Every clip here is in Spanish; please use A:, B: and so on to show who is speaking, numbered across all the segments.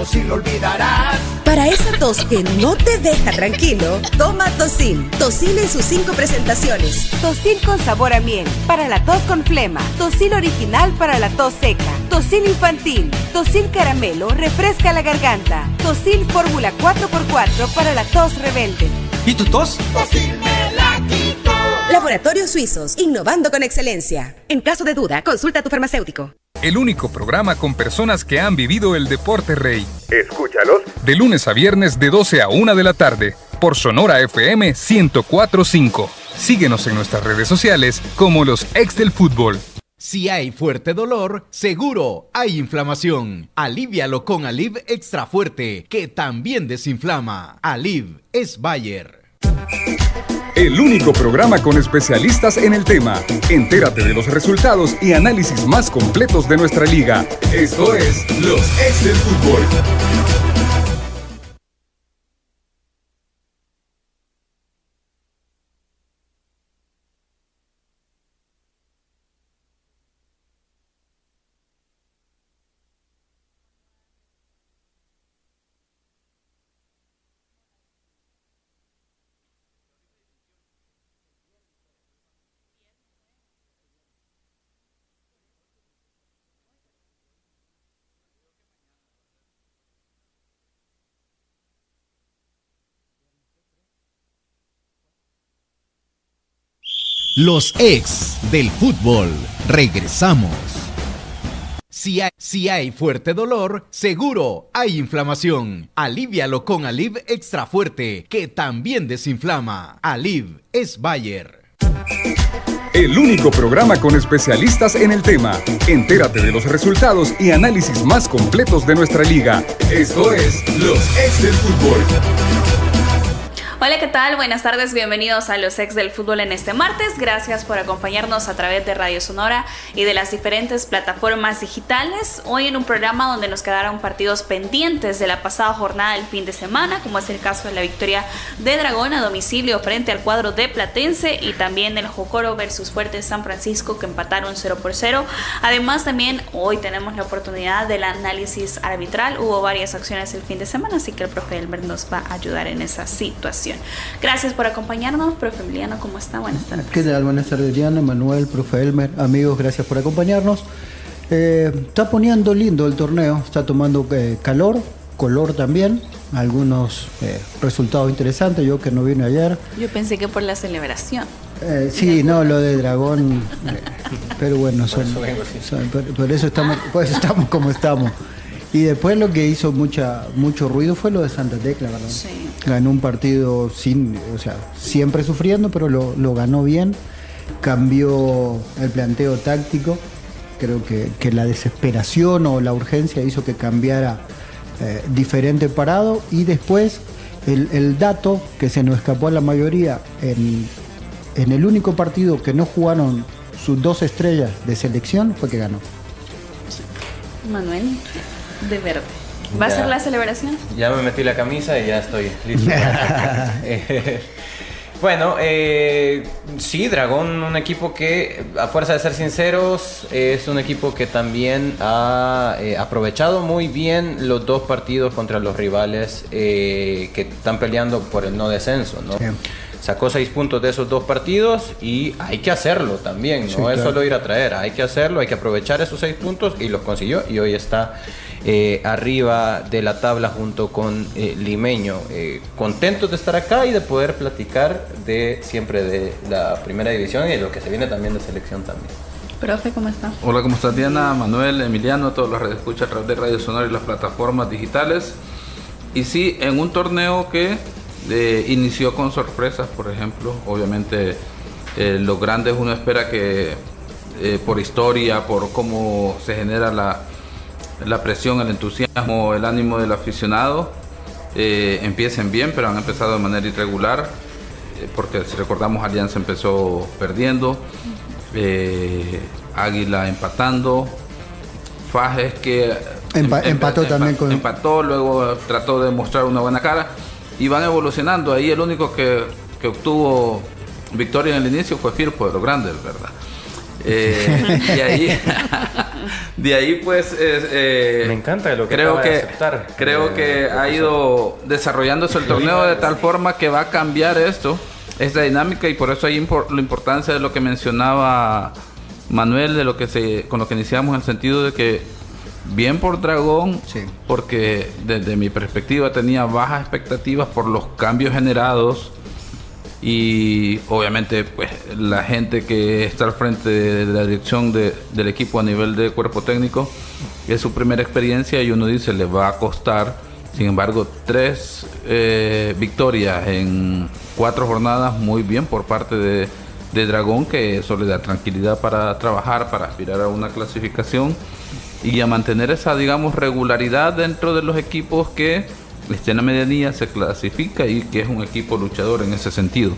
A: Tosil lo olvidarás.
B: Para esa tos que no te deja tranquilo, toma Tosil. Tosil en sus cinco presentaciones.
C: Tosil con sabor a miel, para la tos con flema. Tosil original para la tos seca. Tosil infantil. Tosil caramelo, refresca la garganta. Tosil fórmula 4x4 para la tos rebelde.
D: ¿Y tu tos?
A: Tosil.
B: Laboratorios Suizos, innovando con excelencia. En caso de duda, consulta a tu farmacéutico.
E: El único programa con personas que han vivido el deporte rey.
F: Escúchalos
E: De lunes a viernes de 12 a 1 de la tarde por Sonora FM 1045. Síguenos en nuestras redes sociales como los ex del fútbol.
G: Si hay fuerte dolor, seguro hay inflamación. Alivialo con Aliv Extra Fuerte, que también desinflama. Aliv es Bayer.
E: El único programa con especialistas en el tema. Entérate de los resultados y análisis más completos de nuestra liga. Esto es Los Ex del Fútbol.
G: Los ex del fútbol. Regresamos. Si hay, si hay fuerte dolor, seguro hay inflamación. Alivialo con Aliv Extra Fuerte, que también desinflama. Aliv es Bayer.
E: El único programa con especialistas en el tema. Entérate de los resultados y análisis más completos de nuestra liga. Esto es Los Ex del Fútbol.
H: Hola, ¿qué tal? Buenas tardes, bienvenidos a los ex del fútbol en este martes. Gracias por acompañarnos a través de Radio Sonora y de las diferentes plataformas digitales. Hoy en un programa donde nos quedaron partidos pendientes de la pasada jornada del fin de semana, como es el caso de la victoria de Dragón a domicilio frente al cuadro de Platense y también el Jocoro versus Fuerte San Francisco que empataron 0 por 0. Además, también hoy tenemos la oportunidad del análisis arbitral. Hubo varias acciones el fin de semana, así que el profe Elmer nos va a ayudar en esa situación. Gracias por acompañarnos, profe Emiliano, ¿cómo está? Buenas tardes.
I: ¿Qué tal? Buenas tardes, Diana, Manuel, profe Elmer, amigos, gracias por acompañarnos. Eh, está poniendo lindo el torneo, está tomando eh, calor, color también, algunos eh, resultados interesantes, yo que no vine ayer.
H: Yo pensé que por la celebración.
I: Eh, sí, no, lo de dragón, eh, pero bueno, son, son- por, por eso estamos, por eso estamos como estamos. Y después lo que hizo mucha, mucho ruido fue lo de Santa Tecla, ¿verdad?
H: Sí.
I: Ganó un partido sin, o sea, siempre sufriendo, pero lo, lo ganó bien. Cambió el planteo táctico. Creo que, que la desesperación o la urgencia hizo que cambiara eh, diferente parado. Y después el, el dato que se nos escapó a la mayoría en, en el único partido que no jugaron sus dos estrellas de selección fue que ganó.
H: Manuel, de verde. ¿Va a ser la celebración?
J: Ya me metí la camisa y ya estoy listo. Bueno, eh, sí, Dragón, un equipo que, a fuerza de ser sinceros, es un equipo que también ha eh, aprovechado muy bien los dos partidos contra los rivales eh, que están peleando por el no descenso. Sacó seis puntos de esos dos partidos y hay que hacerlo también, no
I: Sí,
J: es
I: claro.
J: solo ir a traer, hay que hacerlo, hay que aprovechar esos seis puntos y los consiguió y hoy está eh, arriba de la tabla junto con eh, Limeño. Eh, contentos de estar acá y de poder platicar de siempre de la primera división y de lo que se viene también de selección también.
H: Profe, ¿cómo está?
K: Hola, ¿cómo estás Diana, Manuel, Emiliano, todos los que escuchan a través de Radio Sonora y las plataformas digitales? Y sí, en un torneo que eh, inició con sorpresas, por ejemplo, obviamente eh, los grandes uno espera que eh, por historia, por cómo se genera la, la presión, el entusiasmo, el ánimo del aficionado, eh, empiecen bien, pero han empezado de manera irregular, eh, porque si recordamos Alianza empezó perdiendo, eh, Águila empatando, Fajes que
I: Empa-
K: em-
I: empató
K: empa-
I: también con-
K: empató, luego trató de mostrar una buena cara y van evolucionando. Ahí el único que, que obtuvo victoria en el inicio fue Firpo de los grandes, ¿verdad? Eh, y ahí de ahí pues eh,
J: me encanta lo que
K: creo que
J: aceptar,
K: creo
J: eh,
K: que ha ido desarrollándose el torneo de tal forma que va a cambiar esto esta dinámica y por eso hay la importancia de lo que mencionaba Manuel de lo que se con lo que iniciamos en el sentido de que bien por Dragón porque desde mi perspectiva tenía bajas expectativas por los cambios generados y obviamente pues la gente que está al frente de la dirección del equipo a nivel de cuerpo técnico es su primera experiencia y uno dice le va a costar sin embargo tres eh, victorias en cuatro jornadas muy bien por parte de, de Dragón que eso le da tranquilidad para trabajar para aspirar a una clasificación y a mantener esa digamos regularidad dentro de los equipos que la Medianía se clasifica y que es un equipo luchador en ese sentido.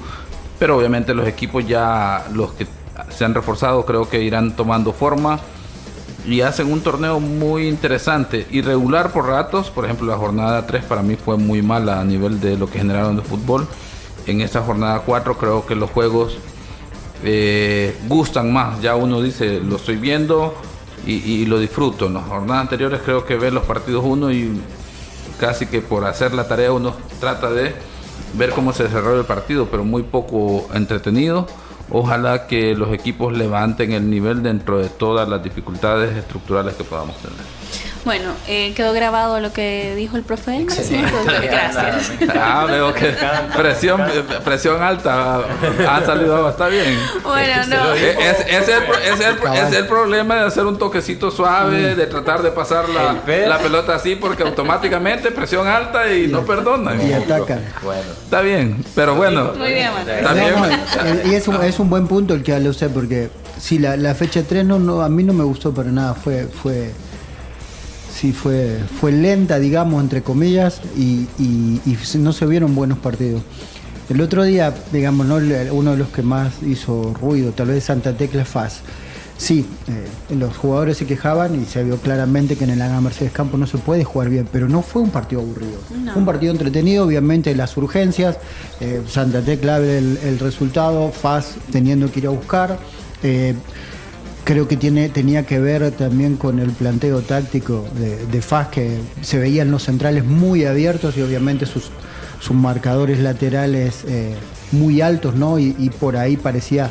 K: Pero obviamente los equipos ya, los que se han reforzado, creo que irán tomando forma y hacen un torneo muy interesante, irregular por ratos. Por ejemplo, la jornada 3 para mí fue muy mala a nivel de lo que generaron de fútbol. En esta jornada 4 creo que los juegos eh, gustan más. Ya uno dice, lo estoy viendo y, y, lo disfruto. En las jornadas anteriores creo que ver los partidos 1 y casi que por hacer la tarea uno trata de ver cómo se desarrolla el partido, pero muy poco entretenido. Ojalá que los equipos levanten el nivel dentro de todas las dificultades estructurales que podamos tener.
H: Bueno, eh, quedó grabado lo que dijo el profe. Sí, gracias.
K: Ah, veo que presión, presión alta ha salido, está bien.
H: Bueno, no.
K: Es, es, el, es, el, es, el, problema de hacer un toquecito suave, de tratar de pasar la, la pelota así, porque automáticamente presión alta y, no perdonan.
I: Y atacan.
K: Bueno. Está bien, pero bueno.
H: Muy bien,
K: Está bien.
I: Y es un, es un buen punto el que lo sé, porque si la, la fecha 3 no, no, a mí no me gustó para nada, fue... fue sí fue, fue lenta, digamos, entre comillas, y, no se vieron buenos partidos. El otro día, digamos, uno de los que más hizo ruido, tal vez Santa Tecla Faz. Sí, eh, los jugadores se quejaban y se vio claramente que en el Ana Mercedes Campo no se puede jugar bien, pero no fue un partido aburrido. Fue un partido entretenido, obviamente las urgencias, eh, Santa Tecla el, el resultado, Faz teniendo que ir a buscar. Eh, creo que tiene, tenía que ver también con el planteo táctico de, de FAS, que se veían los centrales muy abiertos y obviamente sus, sus marcadores laterales eh, muy altos, ¿no? Y, por ahí parecía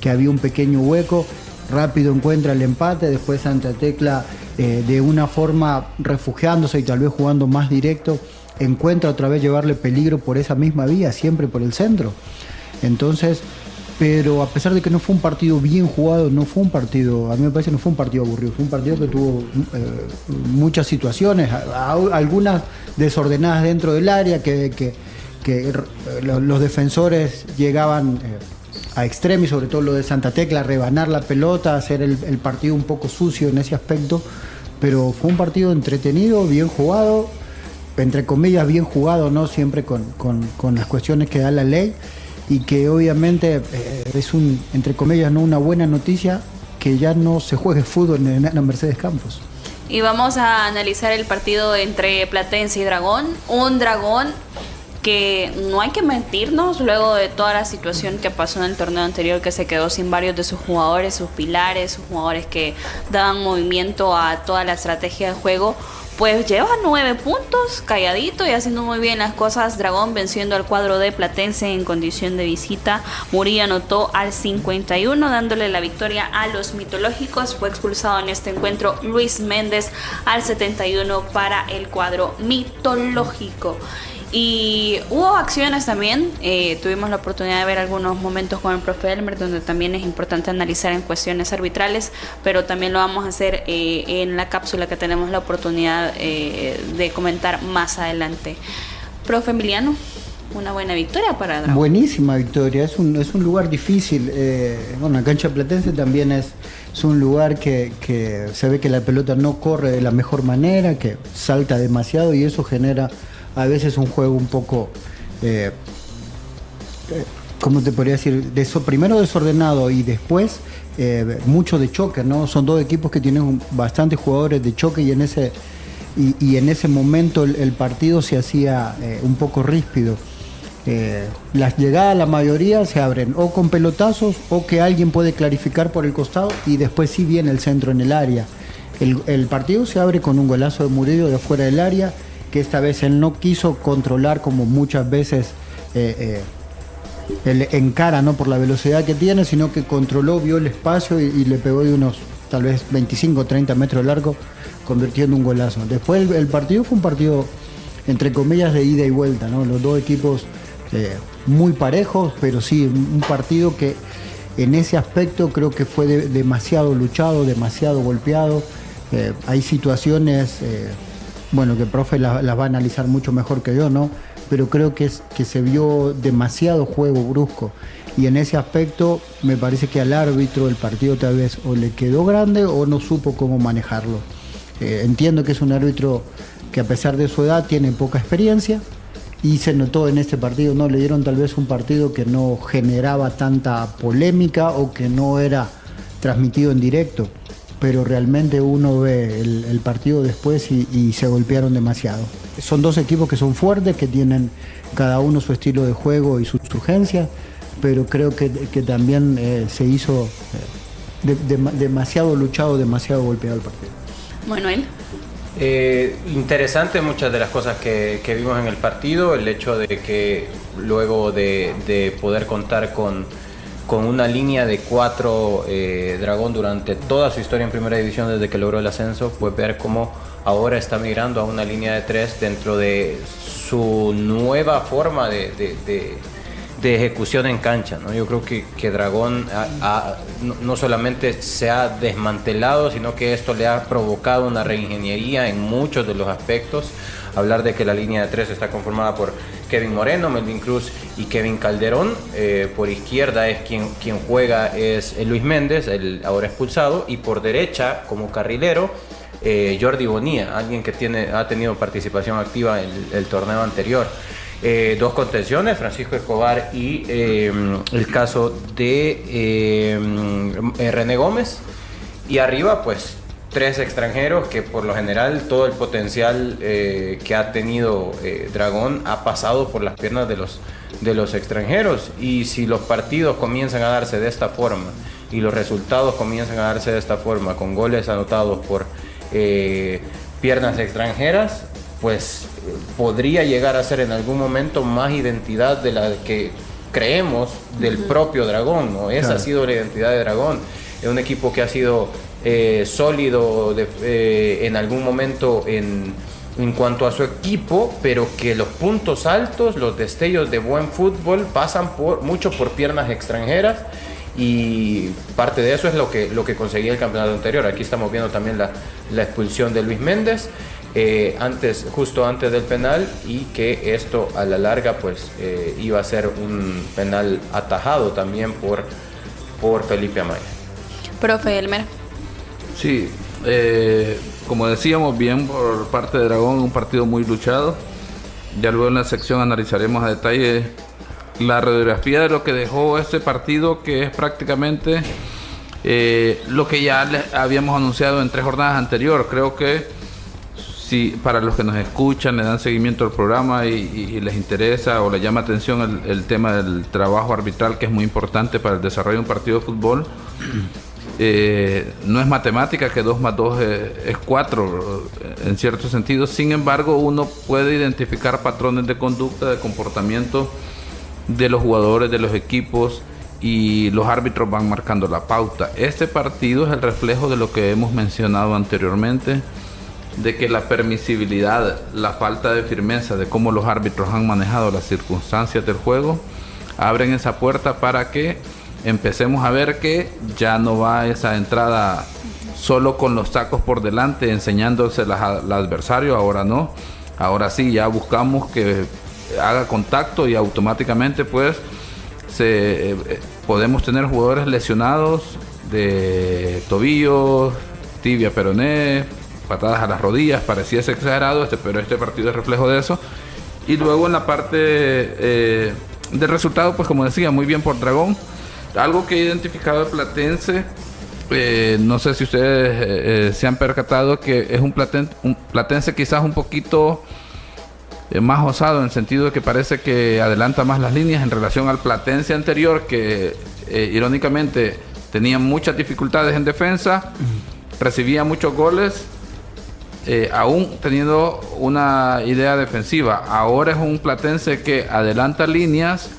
I: que había un pequeño hueco. Rápido encuentra el empate, después Santa Tecla eh, de una forma refugiándose y tal vez jugando más directo, encuentra otra vez llevarle peligro por esa misma vía, siempre por el centro. Entonces, pero a pesar de que no fue un partido bien jugado, no fue un partido, a mí me parece que no fue un partido aburrido, fue un partido que tuvo eh, muchas situaciones, algunas desordenadas dentro del área, que, los defensores llegaban eh, a extremos, sobre todo lo de Santa Tecla, rebanar la pelota, hacer el, partido un poco sucio en ese aspecto, pero fue un partido entretenido, bien jugado, entre comillas bien jugado, no siempre con, con las cuestiones que da la ley y que obviamente eh, es un, entre comillas, no una buena noticia que ya no se juegue fútbol en la Mercedes Campos.
H: Y vamos a analizar el partido entre Platense y Dragón. Un Dragón que no hay que mentirnos luego de toda la situación que pasó en el torneo anterior que se quedó sin varios de sus jugadores, sus pilares, sus jugadores que daban movimiento a toda la estrategia de juego pues lleva nueve puntos, calladito y haciendo muy bien las cosas. Dragón venciendo al cuadro de Platense en condición de visita. Murillo anotó al 51, dándole la victoria a los mitológicos. Fue expulsado en este encuentro Luis Méndez al 71 para el cuadro mitológico. Y hubo acciones también, eh, tuvimos la oportunidad de ver algunos momentos con el profe Elmer, donde también es importante analizar en cuestiones arbitrales, pero también lo vamos a hacer eh, en la cápsula que tenemos la oportunidad eh, de comentar más adelante. Profe Emiliano, una buena victoria para Dragón.
I: Buenísima victoria, es un, es un lugar difícil. bueno, la cancha platense también es, es un lugar que, que se ve que la pelota no corre de la mejor manera, que salta demasiado y eso genera a veces un juego un poco, eh, eh, ¿cómo te podría decir? De primero desordenado y después eh, mucho de choque, ¿no? Son dos equipos que tienen bastantes jugadores de choque y en ese, y, en ese momento el, partido se hacía un poco ríspido. las llegadas, la mayoría se abren o con pelotazos o que alguien puede clarificar por el costado y después sí viene el centro en el área. El, partido se abre con un golazo de Murillo de fuera del área, que esta vez él no quiso controlar como muchas veces eh, él encara ¿no? por la velocidad que tiene, sino que controló, vio el espacio y, le pegó de unos tal vez 25 o 30 metros largo, convirtiendo un golazo. Después el, partido fue un partido, entre comillas, de ida y vuelta, ¿no? los dos equipos eh, muy parejos, pero sí, un partido que en ese aspecto creo que fue demasiado luchado, demasiado golpeado. Eh, hay situaciones, eh, bueno, que el profe las va a analizar mucho mejor que yo, ¿no? Pero creo que, es, que se vio demasiado juego brusco. Y en ese aspecto me parece que al árbitro el partido tal vez o le quedó grande o no supo cómo manejarlo. Eh, entiendo que es un árbitro que a pesar de su edad tiene poca experiencia, y se notó en este partido, ¿no? Le dieron tal vez un partido que no generaba tanta polémica o que no era transmitido en directo, pero realmente uno ve el, partido después y, se golpearon demasiado. Son dos equipos que son fuertes, que tienen cada uno su estilo de juego y sus urgencias, pero creo que, también eh, se hizo eh, demasiado luchado, demasiado golpeado el partido.
H: Manuel.
J: Eh, interesante muchas de las cosas que, vimos en el partido, el hecho de que luego de, poder contar con, con, una línea de cuatro eh, Dragón durante toda su historia en primera división desde que logró el ascenso, pues ver cómo ahora está migrando a una línea de tres dentro de su nueva forma de de ejecución en cancha. ¿no? Yo creo que, que Dragón no, solamente se ha desmantelado, sino que esto le ha provocado una reingeniería en muchos de los aspectos. Hablar de que la línea de tres está conformada por Kevin Moreno, Melvin Cruz y Kevin Calderón. Eh, por izquierda es quien, quien juega es Luis Méndez, el ahora expulsado, y por derecha como carrilero. Eh, Jordi Bonía, alguien que tiene, ha tenido participación activa en el torneo anterior. Eh, dos contenciones, Francisco Escobar y em, el caso de em, René Gómez. Y arriba, pues, tres extranjeros que por lo general todo el potencial eh, que ha tenido Dragón ha pasado por las piernas de los, de los extranjeros. Y si los partidos comienzan a darse de esta forma y los resultados comienzan a darse de esta forma, con goles anotados por piernas extranjeras, pues podría llegar a ser en algún momento más identidad de la que creemos del propio Dragón, ¿no? Esa ha sido la identidad de Dragón. Es un equipo que ha sido eh, sólido eh, en algún momento en, en cuanto a su equipo, pero que los puntos altos, los destellos de buen fútbol pasan por, mucho por piernas extranjeras y parte de eso es lo que, lo que conseguía el campeonato anterior. Aquí estamos viendo también la, la expulsión de Luis Méndez. Eh, antes, justo antes del penal y que esto a la larga pues eh, iba a ser un penal atajado también por, por Felipe Amaya.
H: Profe Elmer.
K: Sí, eh, como decíamos bien por parte de Dragón, un partido muy luchado. Ya luego en la sección analizaremos a detalle la radiografía de lo que dejó este partido, que es prácticamente lo que ya habíamos anunciado en tres jornadas anteriores. Creo que si para los que nos escuchan, le dan seguimiento al programa y, les interesa o les llama atención el, tema del trabajo arbitral, que es muy importante para el desarrollo de un partido de fútbol, eh, no es matemática que 2 más 2 es 4 en cierto sentido, sin embargo uno puede identificar patrones de conducta, de comportamiento de los jugadores, de los equipos y los árbitros van marcando la pauta. Este partido es el reflejo de lo que hemos mencionado anteriormente de que la permisibilidad, la falta de firmeza de cómo los árbitros han manejado las circunstancias del juego, abren esa puerta para que empecemos a ver que ya no va esa entrada solo con los sacos por delante enseñándose al adversario, ahora no, ahora sí ya buscamos que haga contacto y automáticamente pues se, eh, podemos tener jugadores lesionados de tobillos, tibia peroné, patadas a las rodillas, parecía exagerado, este, pero este partido es reflejo de eso. Y luego en la parte eh, del resultado, pues como decía, muy bien por Dragón. Algo que he identificado de Platense, eh, no sé si ustedes eh, se han percatado que es un, un Platense quizás un poquito más osado en el sentido de que parece que adelanta más las líneas en relación al Platense anterior que irónicamente tenía muchas dificultades en defensa recibía muchos goles, eh, aún teniendo una idea defensiva. Ahora es un platense que adelanta líneas,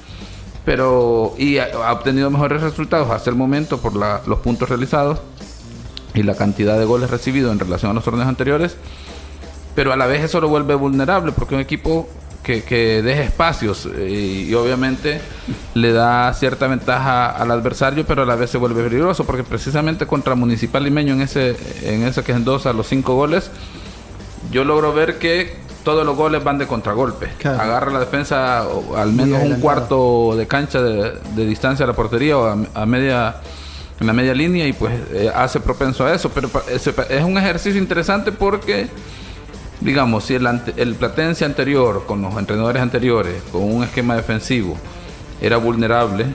K: pero y ha, obtenido mejores resultados hasta el momento por los puntos realizados y la cantidad de goles recibidos en relación a los torneos anteriores. Pero a la vez eso lo vuelve vulnerable porque un equipo que, que deje espacios eh, y, obviamente le da cierta ventaja al adversario, pero a la vez se vuelve peligroso porque precisamente contra Municipal Limeño en ese, en ese que endosa los cinco goles, yo logro ver que todos los goles van de contragolpe. Agarra la defensa al menos un cuarto de cancha de, distancia a la portería o a, media en la media línea y pues eh, hace propenso a eso. Pero es un ejercicio interesante porque digamos, si el, el Platense anterior, con los entrenadores anteriores, con un esquema defensivo, era vulnerable,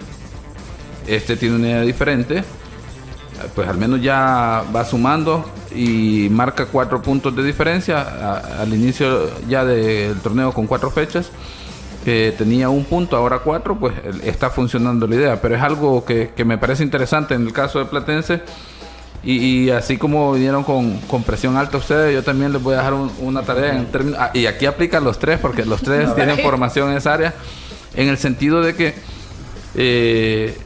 K: este tiene una idea diferente, pues al menos ya va sumando y marca cuatro puntos de diferencia al inicio ya del torneo con cuatro fechas. que tenía un punto, ahora cuatro, pues está funcionando la idea. Pero es algo que, que me parece interesante en el caso de Platense y, así como vinieron con, presión alta ustedes, yo también les voy a dejar una tarea en términos... Ah, y aquí aplican los tres, porque los tres tienen formación en esa área, en el sentido de que eh,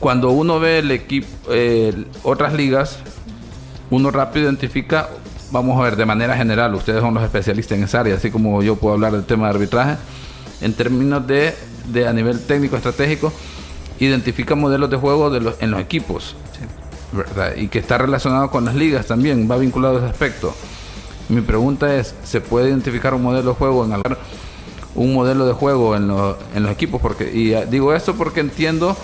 K: cuando uno ve el equipo, eh, otras ligas, uno rápido identifica, vamos a ver, de manera general, ustedes son los especialistas en esa área, así como yo puedo hablar del tema de arbitraje, en términos de, de a nivel técnico, estratégico, identifica modelos de juego de los, en los equipos y que está relacionado con las ligas también, va vinculado a ese aspecto. Mi pregunta es, ¿se puede identificar un modelo de juego en un modelo de juego en, en los equipos? Porque, y digo esto porque entiendo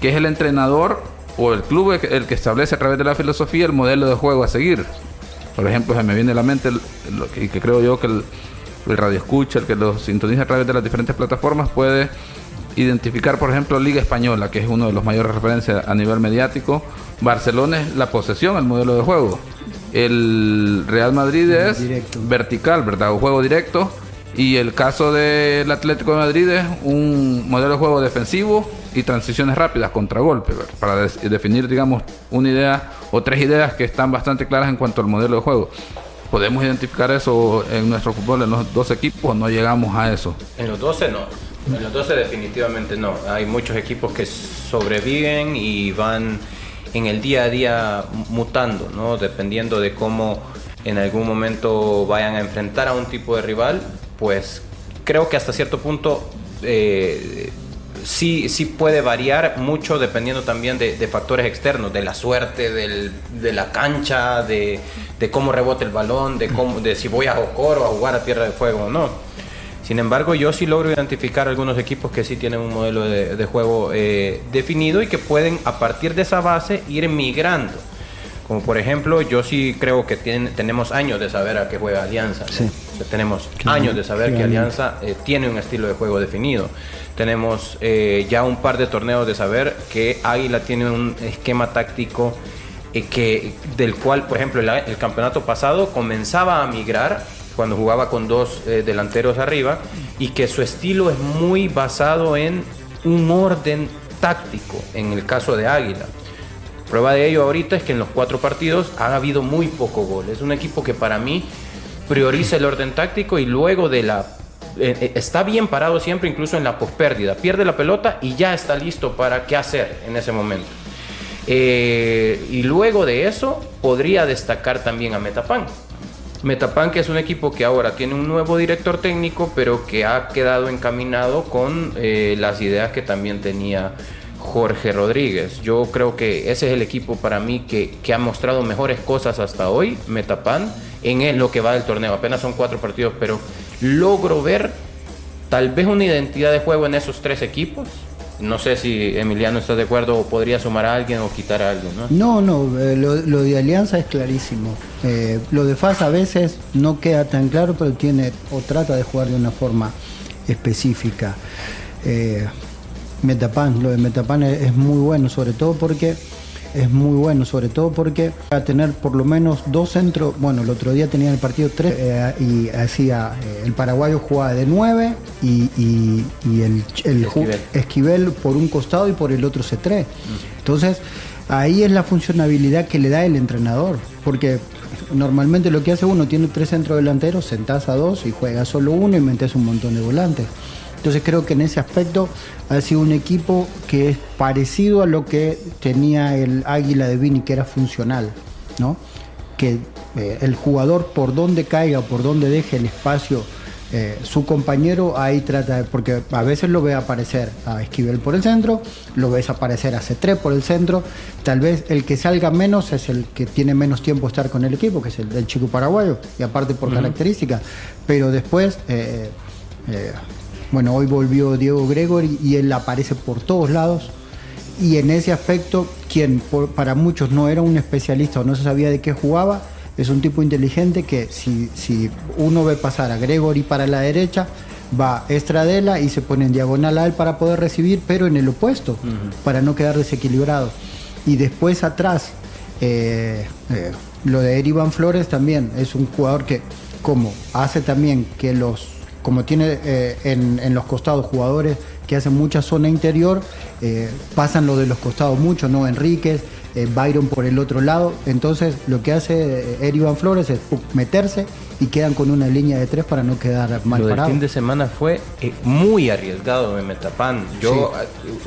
K: que es el entrenador o el club el que establece a través de la filosofía el modelo de juego a seguir. Por ejemplo, se me viene a la mente, y que creo yo que el, el radio escucha, el que lo sintoniza a través de las diferentes plataformas, puede identificar, por ejemplo, Liga Española, que es uno de los mayores referencias a nivel mediático. Barcelona es la posesión, el modelo de juego. El Real Madrid es vertical, ¿verdad? Un juego directo. Y el caso del Atlético de Madrid es un modelo de juego defensivo y transiciones rápidas, contragolpe, para definir, digamos, una idea o tres ideas que están bastante claras en cuanto al modelo de juego. ¿Podemos identificar eso en nuestro fútbol en los dos equipos o no llegamos a eso?
J: En los 12 no. En los 12 definitivamente no. Hay muchos equipos que sobreviven y van en el día a día mutando, ¿no? Dependiendo de cómo en algún momento vayan a enfrentar a un tipo de rival, pues creo que hasta cierto punto eh, sí, sí puede variar mucho dependiendo también de, factores externos, de la suerte, de la cancha, de, cómo rebote el balón, de, cómo, de si voy a Jocoro a jugar a tierra de fuego o no. Sin embargo, yo sí logro identificar algunos equipos que sí tienen un modelo de, juego eh, definido y que pueden a partir de esa base ir migrando. Como por ejemplo, yo sí creo que tenemos años de saber a qué juega Alianza. tenemos años de saber que Alianza eh, tiene un estilo de juego definido. Tenemos eh, ya un par de torneos de saber que Águila tiene un esquema táctico que, del cual, por ejemplo, el campeonato pasado comenzaba a migrar cuando jugaba con dos eh, delanteros arriba y que su estilo es muy basado en un orden táctico en el caso de Águila. Prueba de ello ahorita es que en los cuatro partidos ha habido muy poco gol. Es un equipo que para mí prioriza el orden táctico y luego de la... Eh, eh, está bien parado siempre, incluso en la pospérdida. Pierde la pelota y ya está listo para qué hacer en ese momento. y luego de eso podría destacar también a Metapan Metapan, que es un equipo que ahora tiene un nuevo director técnico, pero que ha quedado encaminado con eh, las ideas que también tenía Jorge Rodríguez. Yo creo que ese es el equipo para mí que, ha mostrado mejores cosas hasta hoy, Metapan, en lo que va del torneo. Apenas son cuatro partidos, pero logro ver tal vez una identidad de juego en esos tres equipos no sé si Emiliano está de acuerdo o podría sumar a alguien o quitar a alguien,
I: ¿no? No, no, eh, lo, de Alianza es clarísimo. Eh, lo de FAS a veces no queda tan claro, pero tiene o trata de jugar de una forma específica. Eh, Metapan, lo de Metapan es muy bueno, sobre todo porque es muy bueno, sobre todo porque va a tener por lo menos dos centros. Bueno, el otro día tenía el partido tres eh, y hacía eh, el paraguayo jugaba de nueve y, el, Esquivel. por un costado y por el otro C3. Entonces, ahí es la funcionabilidad que le da el entrenador. porque normalmente lo que hace uno tiene tres centros delanteros, sentás a dos y juega solo uno y metes un montón de volantes. Entonces creo que en ese aspecto ha sido un equipo que es parecido a lo que tenía el Águila de Vini, que era funcional, ¿no? Que eh, el jugador por donde caiga, por donde deje el espacio eh, su compañero ahí trata, porque a veces lo ve aparecer a Esquivel por el centro, lo ves aparecer a C3 por el centro, tal vez el que salga menos es el que tiene menos tiempo estar con el equipo, que es el chico paraguayo, y aparte por características, pero después, eh, eh, bueno, hoy volvió Diego Gregory y él aparece por todos lados. Y en ese aspecto, quien para muchos no era un especialista o no se sabía de qué jugaba, es un tipo inteligente que si, si uno ve pasar a Gregory para la derecha, va Estradela y se pone en diagonal a él para poder recibir, pero en el opuesto, para no quedar desequilibrado. Y después atrás, eh, eh, lo de Erivan Flores también es un jugador que, como hace también que los, como tiene eh, en, en, los costados jugadores que hacen mucha zona interior, pasan lo de los costados mucho, ¿no? Enríquez, eh, Byron por el otro lado. Entonces lo que hace eh, Iván Flores es meterse y quedan con una línea de tres para no quedar mal
J: Lo
I: del
J: fin de semana fue eh, muy arriesgado de Metapan. Yo,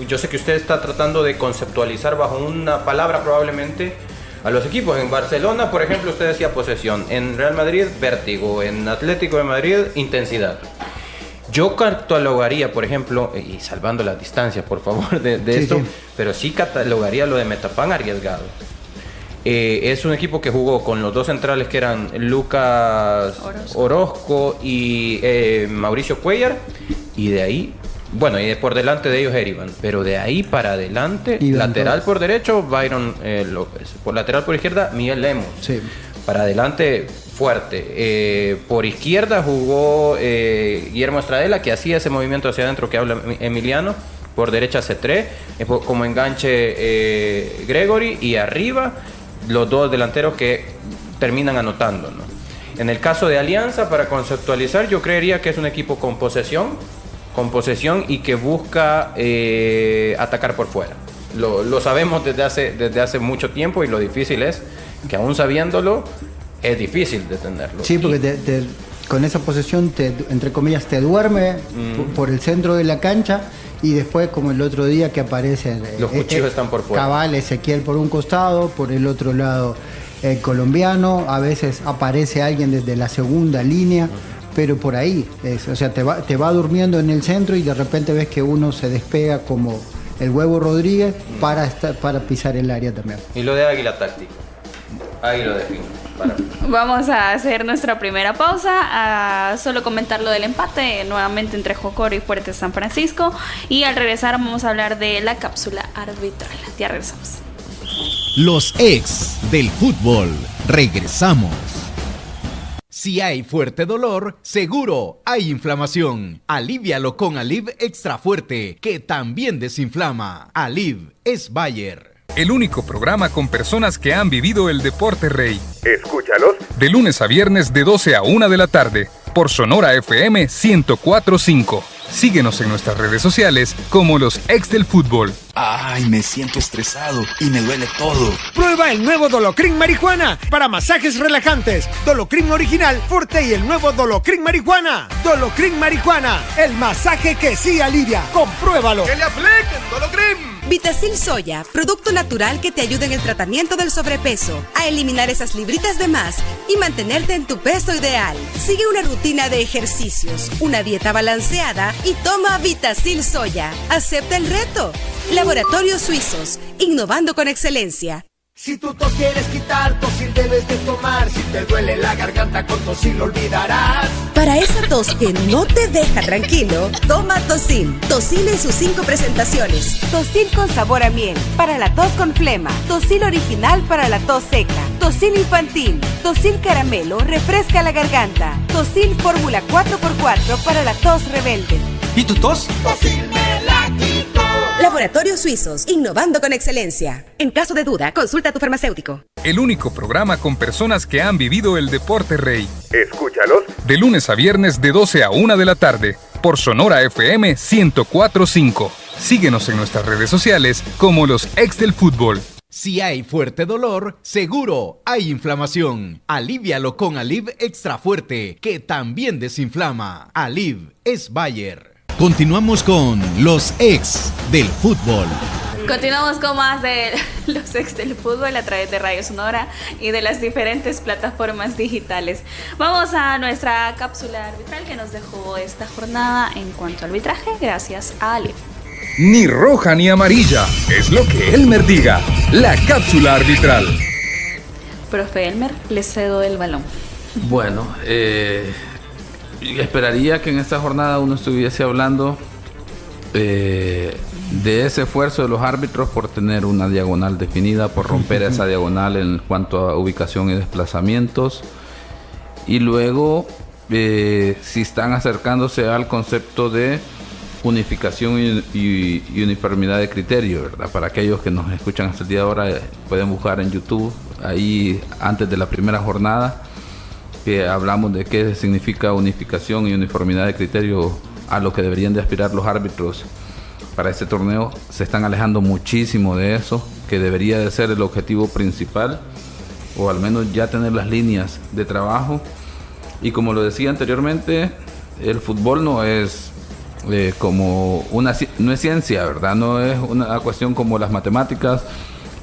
J: yo sé que usted está tratando de conceptualizar bajo una palabra probablemente a los equipos. En Barcelona, por ejemplo, usted decía posesión. En Real Madrid, vértigo. En Atlético de Madrid, intensidad. Yo catalogaría, por ejemplo, y salvando las distancias, por favor, de, esto, pero sí catalogaría lo de Metapan arriesgado. Eh, es un equipo que jugó con los dos centrales que eran Lucas Orozco, y eh, Mauricio Cuellar, y de ahí, bueno, y por delante de ellos Erivan, pero de ahí para adelante, lateral por derecho, Byron eh, López, por lateral por izquierda, Miguel Lemos. Para adelante, fuerte. Eh, por izquierda jugó eh, Guillermo Estradela, que hacía ese movimiento hacia adentro que habla Emiliano. Por derecha C3, eh, como enganche Gregory. Y arriba los dos delanteros que terminan anotando. En el caso de Alianza, para conceptualizar, yo creería que es un equipo con posesión, con posesión y que busca atacar por fuera. Lo, sabemos desde hace, desde hace mucho tiempo y lo difícil es que aún sabiéndolo, es difícil detenerlo.
I: Sí, porque con esa posesión, te, entre comillas, te duerme mm. por el centro de la cancha y después, como el otro día que aparece...
J: Los eh, cuchillos eh, están por fuera.
I: Cabal, Ezequiel por un costado, por el otro lado el colombiano, a veces aparece alguien desde la segunda línea. Pero por ahí, o sea, te va, te va durmiendo en el centro y de repente ves que uno se despega como el huevo Rodríguez para, estar, para pisar el área también.
J: Y lo de Águila Táctico. Ahí lo defino.
H: Vamos a hacer nuestra primera pausa, a solo comentar lo del empate nuevamente entre Jocoro y Fuerte San Francisco. Y al regresar vamos a hablar de la cápsula arbitral. Ya regresamos.
G: Los ex del fútbol. Regresamos. Si hay fuerte dolor, seguro hay inflamación. Alivialo con Aliv Extra Fuerte, que también desinflama. Aliv es Bayer
E: el único programa con personas que han vivido el deporte rey.
D: Escúchalos.
E: De lunes a viernes de 12 a 1 de la tarde, por Sonora FM 1045. Síguenos en nuestras redes sociales como los ex del fútbol.
F: Ay, me siento estresado y me duele todo.
L: Prueba el nuevo Dolocrin Marihuana para masajes relajantes. Dolocrin original, fuerte y el nuevo Dolocrin Marihuana. Dolocrin Marihuana, el masaje que sí alivia. Compruébalo.
D: ¡Que le apliquen Dolocrin!
B: Vitacil Soya, producto natural que te ayuda en el tratamiento del sobrepeso, a eliminar esas libritas de más y mantenerte en tu peso ideal. Sigue una rutina de ejercicios, una dieta balanceada y toma Vitacil Soya. Acepta el reto. Laboratorios Suizos, innovando con excelencia.
A: Si tu tos quieres quitar, tosil debes de tomar. Si te duele la garganta, con tosil lo olvidarás.
B: Para esa tos que no te deja tranquilo, toma Tosil. Tosil en sus cinco presentaciones.
C: Tosil con sabor a miel, para la tos con flema. Tosil original para la tos seca. Tosil infantil. Tosil caramelo, refresca la garganta. Tosil fórmula 4x4 para la tos rebelde.
F: ¿Y tu tos?
A: Tosil me la.
B: Laboratorios Suizos, innovando con excelencia. En caso de duda, consulta a tu farmacéutico.
E: El único programa con personas que han vivido el deporte rey.
D: Escúchalos.
E: De lunes a viernes de 12 a 1 de la tarde, por Sonora FM 1045. Síguenos en nuestras redes sociales como los ex del fútbol.
G: Si hay fuerte dolor, seguro hay inflamación. Alivialo con Aliv Extra Fuerte, que también desinflama. Aliv es Bayer. Continuamos con los ex del fútbol.
H: Continuamos con más de los ex del fútbol a través de Radio Sonora y de las diferentes plataformas digitales. Vamos a nuestra cápsula arbitral que nos dejó esta jornada en cuanto a arbitraje, gracias a Aliv
E: ni roja ni amarilla. Es lo que Elmer diga. La cápsula arbitral.
H: Profe Elmer, le cedo el balón.
K: Bueno, eh, esperaría que en esta jornada uno estuviese hablando eh, de ese esfuerzo de los árbitros por tener una diagonal definida, por romper esa diagonal en cuanto a ubicación y desplazamientos. Y luego, eh, si están acercándose al concepto de unificación y, uniformidad de criterio, ¿verdad? Para aquellos que nos escuchan hasta el día de ahora, eh, pueden buscar en YouTube, ahí antes de la primera jornada, que hablamos de qué significa unificación y uniformidad de criterio a lo que deberían de aspirar los árbitros para este torneo. Se están alejando muchísimo de eso, que debería de ser el objetivo principal, o al menos ya tener las líneas de trabajo. Y como lo decía anteriormente, el fútbol no es eh, como una, no es ciencia, ¿verdad? No es una cuestión como las matemáticas,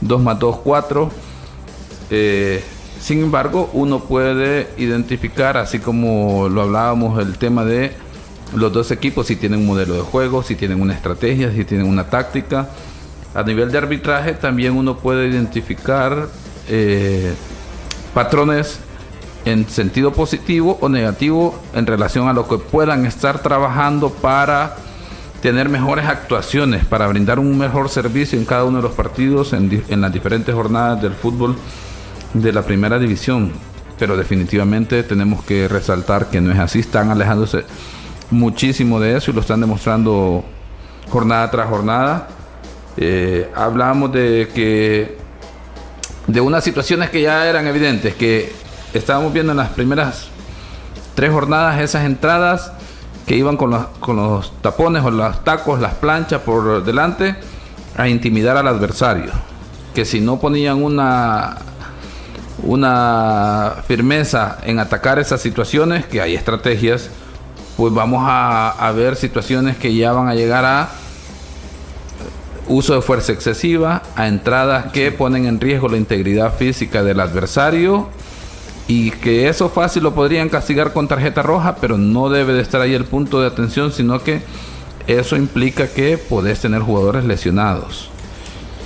K: 2 más 2, 4. Eh, sin embargo, uno puede identificar, así como lo hablábamos, el tema de los dos equipos, si tienen un modelo de juego, si tienen una estrategia, si tienen una táctica. A nivel de arbitraje también uno puede identificar eh, patrones en sentido positivo o negativo en relación a lo que puedan estar trabajando para tener mejores actuaciones, para brindar un mejor servicio en cada uno de los partidos, en, las diferentes jornadas del fútbol de la primera división. Pero definitivamente tenemos que resaltar que no es así, están alejándose muchísimo de eso y lo están demostrando jornada tras jornada. Eh, hablamos de que de unas situaciones que ya eran evidentes, que estábamos viendo en las primeras tres jornadas esas entradas que iban con los, con los tapones o los tacos, las planchas por delante a intimidar al adversario. Que si no ponían una, una firmeza en atacar esas situaciones, que hay estrategias, pues vamos a, a ver situaciones que ya van a llegar a uso de fuerza excesiva, a entradas que ponen en riesgo la integridad física del adversario y que eso fácil lo podrían castigar con tarjeta roja, pero no debe de estar ahí el punto de atención, sino que eso implica que podés tener jugadores lesionados.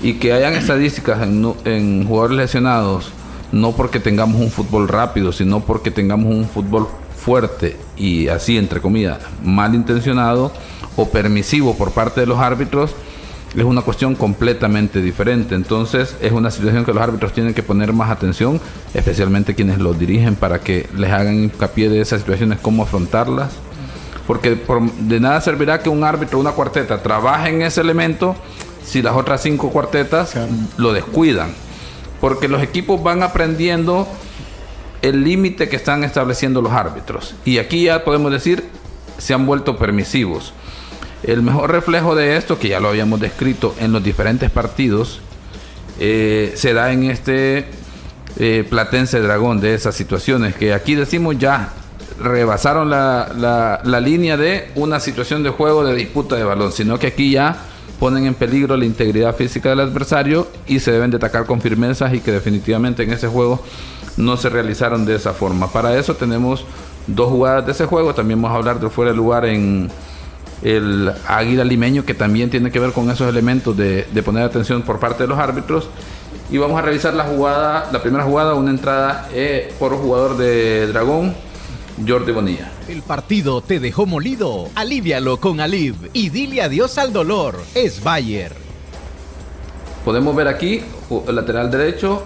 K: Y que hayan estadísticas en, en jugadores lesionados, no porque tengamos un fútbol rápido, sino porque tengamos un fútbol fuerte y así, entre comillas, malintencionado o permisivo por parte de los árbitros, es una cuestión completamente diferente. Entonces es una situación que los árbitros tienen que poner más atención, especialmente quienes los dirigen, para que les hagan hincapié de esas situaciones, cómo afrontarlas. Porque de nada servirá que un árbitro, una cuarteta, trabaje en ese elemento si las otras cinco cuartetas lo descuidan. Porque los equipos van aprendiendo el límite que están estableciendo los árbitros. Y aquí ya podemos decir, se han vuelto permisivos. El mejor reflejo de esto, que ya lo habíamos descrito en los diferentes partidos, eh, se da en este eh, Platense Dragón de esas situaciones que aquí decimos ya rebasaron la, la, línea de una situación de juego de disputa de balón, sino que aquí ya ponen en peligro la integridad física del adversario y se deben de atacar con firmezas y que definitivamente en ese juego no se realizaron de esa forma. Para eso tenemos dos jugadas de ese juego, también vamos a hablar de fuera de lugar en el águila limeño, que también tiene que ver con esos elementos de, poner atención por parte de los árbitros. Y vamos a revisar la jugada, la primera jugada, una entrada eh, por jugador de Dragón, Jordi Bonilla.
G: El partido te dejó molido. Alivialo con Aliv y dile adiós al dolor. Es Bayer.
K: Podemos ver aquí, el lateral derecho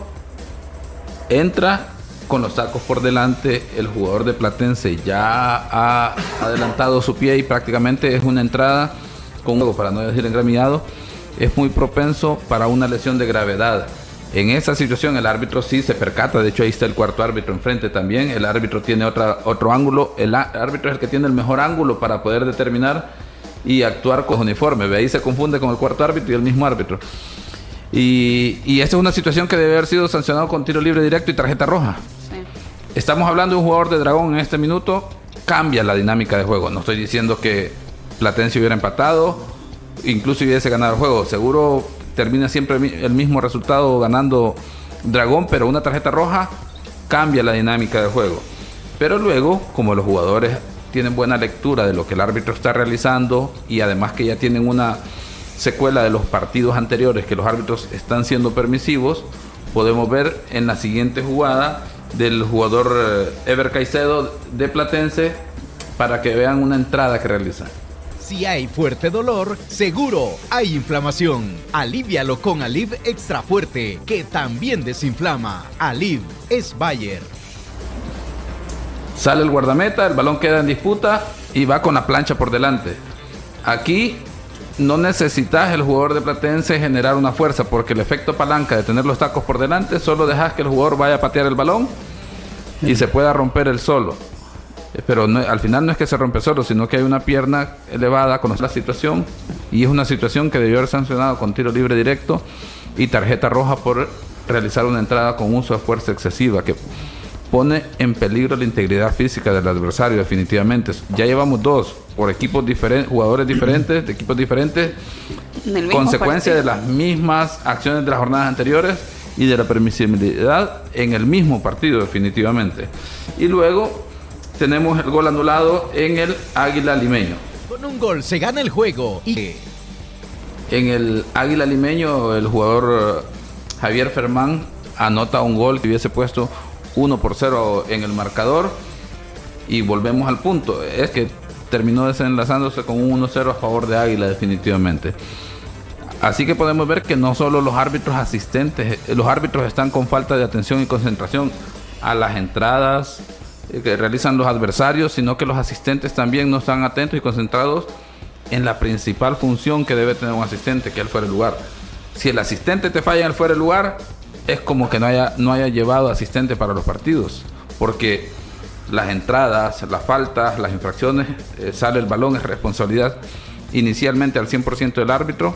K: entra con los sacos por delante, el jugador de Platense ya ha adelantado su pie y prácticamente es una entrada con para no decir engramiado, es muy propenso para una lesión de gravedad. En esa situación el árbitro sí se percata, de hecho ahí está el cuarto árbitro enfrente también, el árbitro tiene otra, otro ángulo, el árbitro es el que tiene el mejor ángulo para poder determinar y actuar con uniforme, ahí se confunde con el cuarto árbitro y el mismo árbitro. Y, y esta es una situación que debe haber sido sancionado con tiro libre directo y tarjeta roja. Estamos hablando de un jugador de Dragón en este minuto, cambia la dinámica de juego. No estoy diciendo que Platense hubiera empatado, incluso hubiese ganado el juego. Seguro termina siempre el mismo resultado ganando Dragón, pero una tarjeta roja cambia la dinámica del juego. Pero luego, como los jugadores tienen buena lectura de lo que el árbitro está realizando y además que ya tienen una secuela de los partidos anteriores que los árbitros están siendo permisivos, podemos ver en la siguiente jugada del jugador eh, Ever Caicedo de Platense para que vean una entrada que realiza.
G: Si hay fuerte dolor, seguro hay inflamación. Alivialo con Aliv Extra Fuerte, que también desinflama. Aliv es Bayer.
K: Sale el guardameta, el balón queda en disputa y va con la plancha por delante. Aquí no necesitas el jugador de Platense generar una fuerza porque el efecto palanca de tener los tacos por delante solo dejas que el jugador vaya a patear el balón y se pueda romper el solo. Pero al final no es que se rompe solo, sino que hay una pierna elevada, conoce la situación y es una situación que debió haber sancionado con tiro libre directo y tarjeta roja por realizar una entrada con uso de fuerza excesiva que pone en peligro la integridad física del adversario definitivamente. Ya llevamos dos por equipos diferentes, jugadores diferentes, de equipos diferentes, consecuencia de las mismas acciones de las jornadas anteriores y de la permisibilidad en el mismo partido definitivamente. Y luego tenemos el gol anulado en el Águila Limeño.
G: Con un gol se gana el juego y
K: en el Águila Limeño el jugador eh, Javier Fermán anota un gol que hubiese puesto 1 por 0 en el marcador y volvemos al punto. Es que terminó desenlazándose con un 1-0 a favor de Águila definitivamente. Así que podemos ver que no solo los árbitros asistentes, eh, los árbitros están con falta de atención y concentración a las entradas que realizan los adversarios, sino que los asistentes también no están atentos y concentrados en la principal función que debe tener un asistente, que es el fuera de lugar. Si el asistente te falla en el fuera de lugar, es como que no haya, no haya llevado asistente para los partidos, porque las entradas, las faltas, las infracciones, eh, sale el balón, es responsabilidad inicialmente al 100% del árbitro,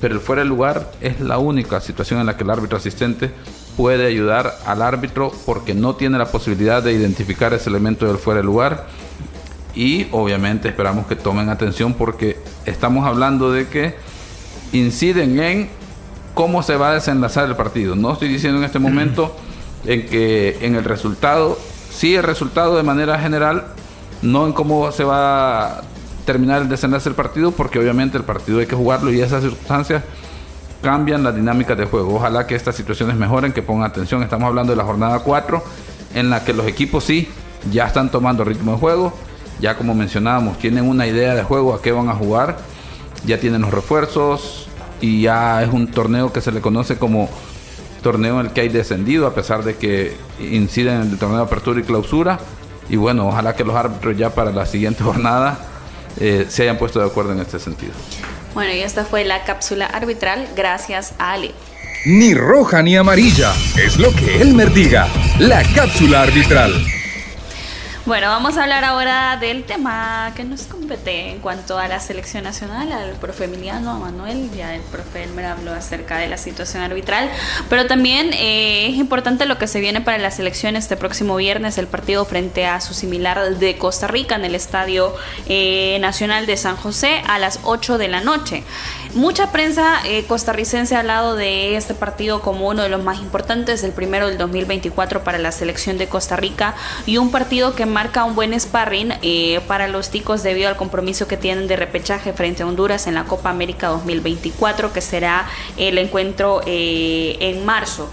K: pero el fuera de lugar es la única situación en la que el árbitro asistente puede ayudar al árbitro porque no tiene la posibilidad de identificar ese elemento del fuera de lugar y obviamente esperamos que tomen atención porque estamos hablando de que inciden en cómo se va a desenlazar el partido. No estoy diciendo en este momento en que en el resultado, sí el resultado de manera general, no en cómo se va a terminar el desenlace del partido, porque obviamente el partido hay que jugarlo y esas circunstancias cambian las dinámicas de juego. Ojalá que estas situaciones mejoren, que pongan atención. Estamos hablando de la jornada 4, en la que los equipos sí ya están tomando ritmo de juego, ya como mencionábamos, tienen una idea de juego a qué van a jugar, ya tienen los refuerzos, y ya es un torneo que se le conoce como torneo en el que hay descendido, a pesar de que inciden en el torneo de apertura y clausura. Y bueno, ojalá que los árbitros ya para la siguiente jornada eh, se hayan puesto de acuerdo en este sentido.
H: Bueno, y esta fue la cápsula arbitral, gracias a Ali.
E: Ni roja ni amarilla, es lo que Elmer diga. La cápsula arbitral.
H: Bueno, vamos a hablar ahora del tema que nos compete en cuanto a la selección nacional, al profe Emiliano, a Manuel, ya el profe Elmer habló acerca de la situación arbitral, pero también eh, es importante lo que se viene para la selección este próximo viernes, el partido frente a su similar de Costa Rica en el Estadio eh, Nacional de San José a las 8 de la noche. Mucha prensa eh, costarricense ha hablado de este partido como uno de los más importantes, el primero del 2024 para la selección de Costa Rica y un partido que marca un buen sparring eh, para los ticos debido al compromiso que tienen de repechaje frente a Honduras en la Copa América 2024 que será el encuentro eh, en marzo.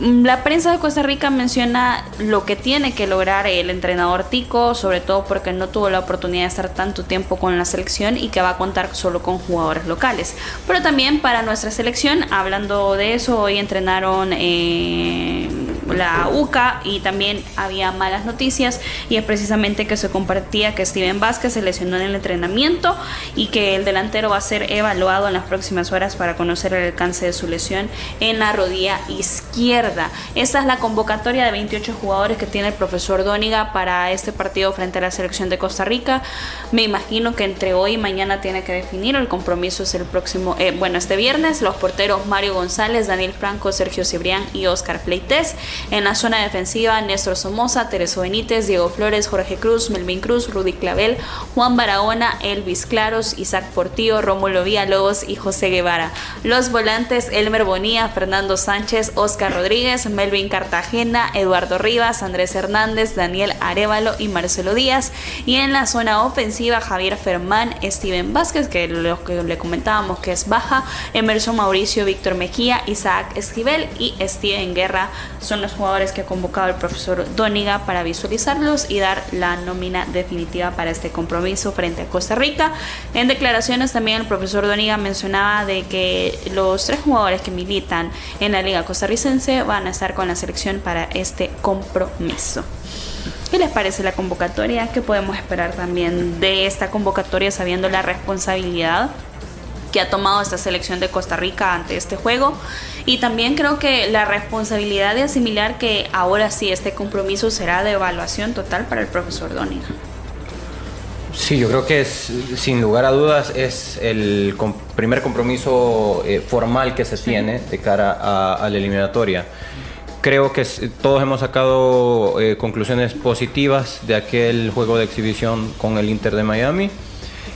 H: La prensa de Costa Rica menciona lo que tiene que lograr el entrenador Tico, sobre todo porque no tuvo la oportunidad de estar tanto tiempo con la selección y que va a contar solo con jugadores locales. Pero también para nuestra selección, hablando de eso, hoy entrenaron... Eh, la UCA y también había malas noticias y es precisamente que se compartía que Steven Vázquez se lesionó en el entrenamiento y que el delantero va a ser evaluado en las próximas horas para conocer el alcance de su lesión en la rodilla izquierda. Esta es la convocatoria de 28 jugadores que tiene el profesor Dóniga para este partido frente a la selección de Costa Rica. Me imagino que entre hoy y mañana tiene que definir. El compromiso es el próximo, eh, bueno, este viernes. Los porteros Mario González, Daniel Franco, Sergio Cibrián y Oscar Pleites. En la zona defensiva, Néstor Somoza, Tereso Benítez, Diego Flores, Jorge Cruz, Melvin Cruz, Rudy Clavel, Juan Barahona, Elvis Claros, Isaac Portillo, Rómulo Villalobos y José Guevara. Los volantes Elmer Bonía, Fernando Sánchez, Oscar Rodríguez, Melvin Cartagena, Eduardo Rivas, Andrés Hernández, Daniel Arevalo y Marcelo Díaz. Y en la zona ofensiva, Javier Fermán, Steven Vázquez, que lo que le comentábamos que es baja, Emerson Mauricio, Víctor Mejía, Isaac Esquivel y Steven Guerra son los jugadores que ha convocado el profesor Dóniga para visualizarlos y dar la nómina definitiva para este compromiso frente a Costa Rica. En declaraciones también el profesor Dóniga mencionaba de que los tres jugadores que militan en la Liga Costarricense van a estar con la selección para este compromiso. ¿Qué les parece la convocatoria? ¿Qué podemos esperar también de esta convocatoria sabiendo la responsabilidad que ha tomado esta selección de Costa Rica ante este juego? Y también creo que la responsabilidad de asimilar que ahora sí este compromiso será de evaluación total para el profesor Dóniga.
J: Sí, yo creo que es, sin lugar a dudas, es el primer compromiso eh, formal que se tiene de cara a la eliminatoria creo que todos hemos sacado eh, conclusiones positivas de aquel juego de exhibición con el Inter de Miami.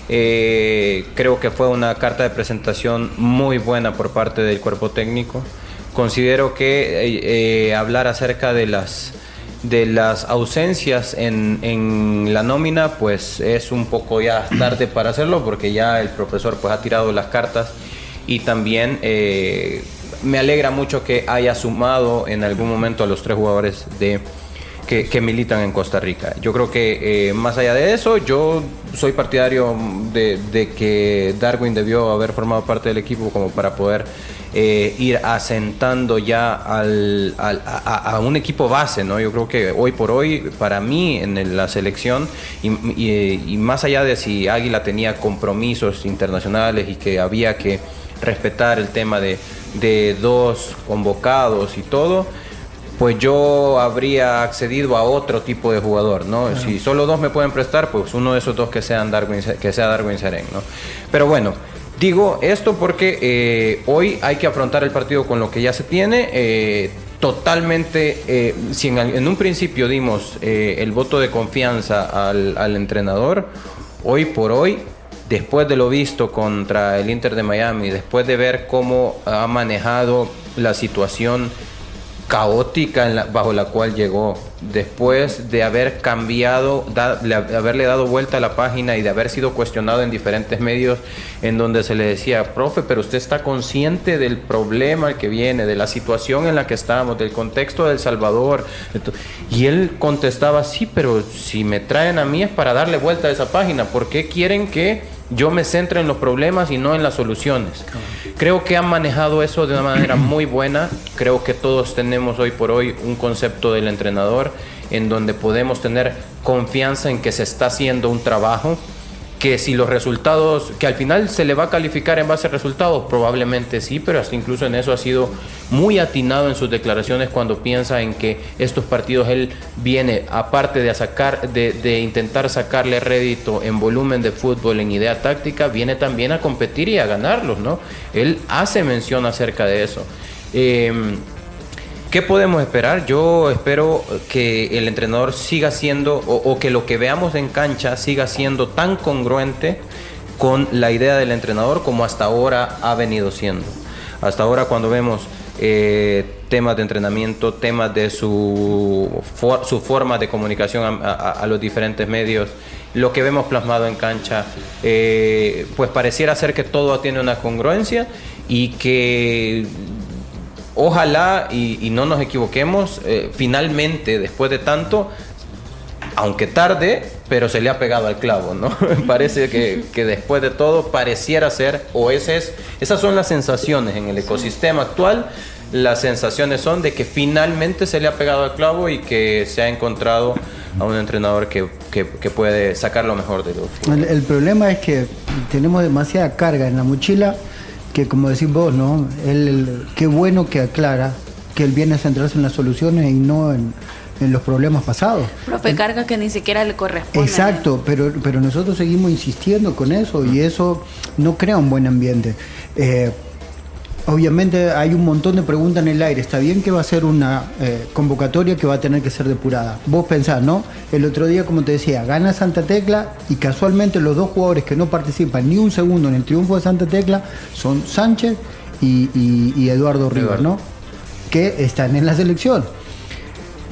J: Eh, creo que fue una carta de presentación muy buena por parte del cuerpo técnico. Considero que eh, hablar acerca de las, de las ausencias en, en, la nómina, pues es un poco ya tarde para hacerlo porque ya el profesor pues ha tirado las cartas y también me alegra mucho que haya sumado en algún momento a los tres jugadores de, que, militan en Costa Rica. Yo creo que eh, más allá de eso, yo soy partidario de, que Darwin debió haber formado parte del equipo como para poder eh, ir asentando ya al, a, un equipo base, ¿no? Yo creo que hoy por hoy, para mí, en la selección, y, y más allá de si Águila tenía compromisos internacionales y que había que respetar el tema de de dos convocados y todo, pues yo habría accedido a otro tipo de jugador, ¿no? Si solo dos me pueden prestar, pues uno de esos dos que, sean Darwin, que sea Darwin Seren, ¿no? Pero bueno, digo esto porque eh, hoy hay que afrontar el partido con lo que ya se tiene. Eh, totalmente, eh, si en, un principio dimos el voto de confianza al, al entrenador, hoy por hoy después de lo visto contra el Inter de Miami, después de ver cómo ha manejado la situación caótica bajo la cual llegó, después de haber cambiado, de haberle dado vuelta a la página y de haber sido cuestionado en diferentes medios en donde se le decía, profe, pero usted está consciente del problema que viene, de la situación en la que estamos, del contexto del Salvador. Y él contestaba, sí, pero si me traen a mí es para darle vuelta a esa página, ¿por qué quieren que yo me centro en los problemas y no en las soluciones. Creo que han manejado eso de una manera muy buena. Creo que todos tenemos hoy por hoy un concepto del entrenador en donde podemos tener confianza en que se está haciendo un trabajo que si los resultados, que al final se le va a calificar en base a resultados, probablemente sí, pero hasta incluso en eso ha sido muy atinado en sus declaraciones cuando piensa en que estos partidos él viene, aparte de, sacar, de, intentar sacarle rédito en volumen de fútbol, en idea táctica, viene también a competir y a ganarlos, ¿no? Él hace mención acerca de eso. Em, ¿Qué podemos esperar? Yo espero que el entrenador siga siendo, o, que lo que veamos en cancha siga siendo tan congruente con la idea del entrenador como hasta ahora ha venido siendo. Hasta ahora cuando vemos eh, temas de entrenamiento, temas de su, su forma de comunicación a, los diferentes medios, lo que vemos plasmado en cancha, eh, pues pareciera ser que todo tiene una congruencia y que Ojalá y, no nos equivoquemos, eh, finalmente, después de tanto, aunque tarde, pero se le ha pegado al clavo, ¿no? Parece que, después de todo pareciera ser, o ese es, esas son las sensaciones en el ecosistema actual, las sensaciones son de que finalmente se le ha pegado al clavo y que se ha encontrado a un entrenador que, que, puede sacar lo mejor de lo
I: el, el problema es que tenemos demasiada carga en la mochila que como decís vos, ¿no? Él, qué bueno que aclara que él viene a centrarse en las soluciones y no en, los problemas pasados.
H: Profe, carga que ni siquiera le corresponde.
I: Exacto, pero, pero nosotros seguimos insistiendo con eso y eso no crea un buen ambiente. Eh, Obviamente hay un montón de preguntas en el aire. Está bien que va a ser una eh, convocatoria que va a tener que ser depurada. Vos pensás, ¿no? El otro día, como te decía, gana Santa Tecla y casualmente los dos jugadores que no participan ni un segundo en el triunfo de Santa Tecla son Sánchez y, Eduardo Rivas, ¿no? Que están en la selección.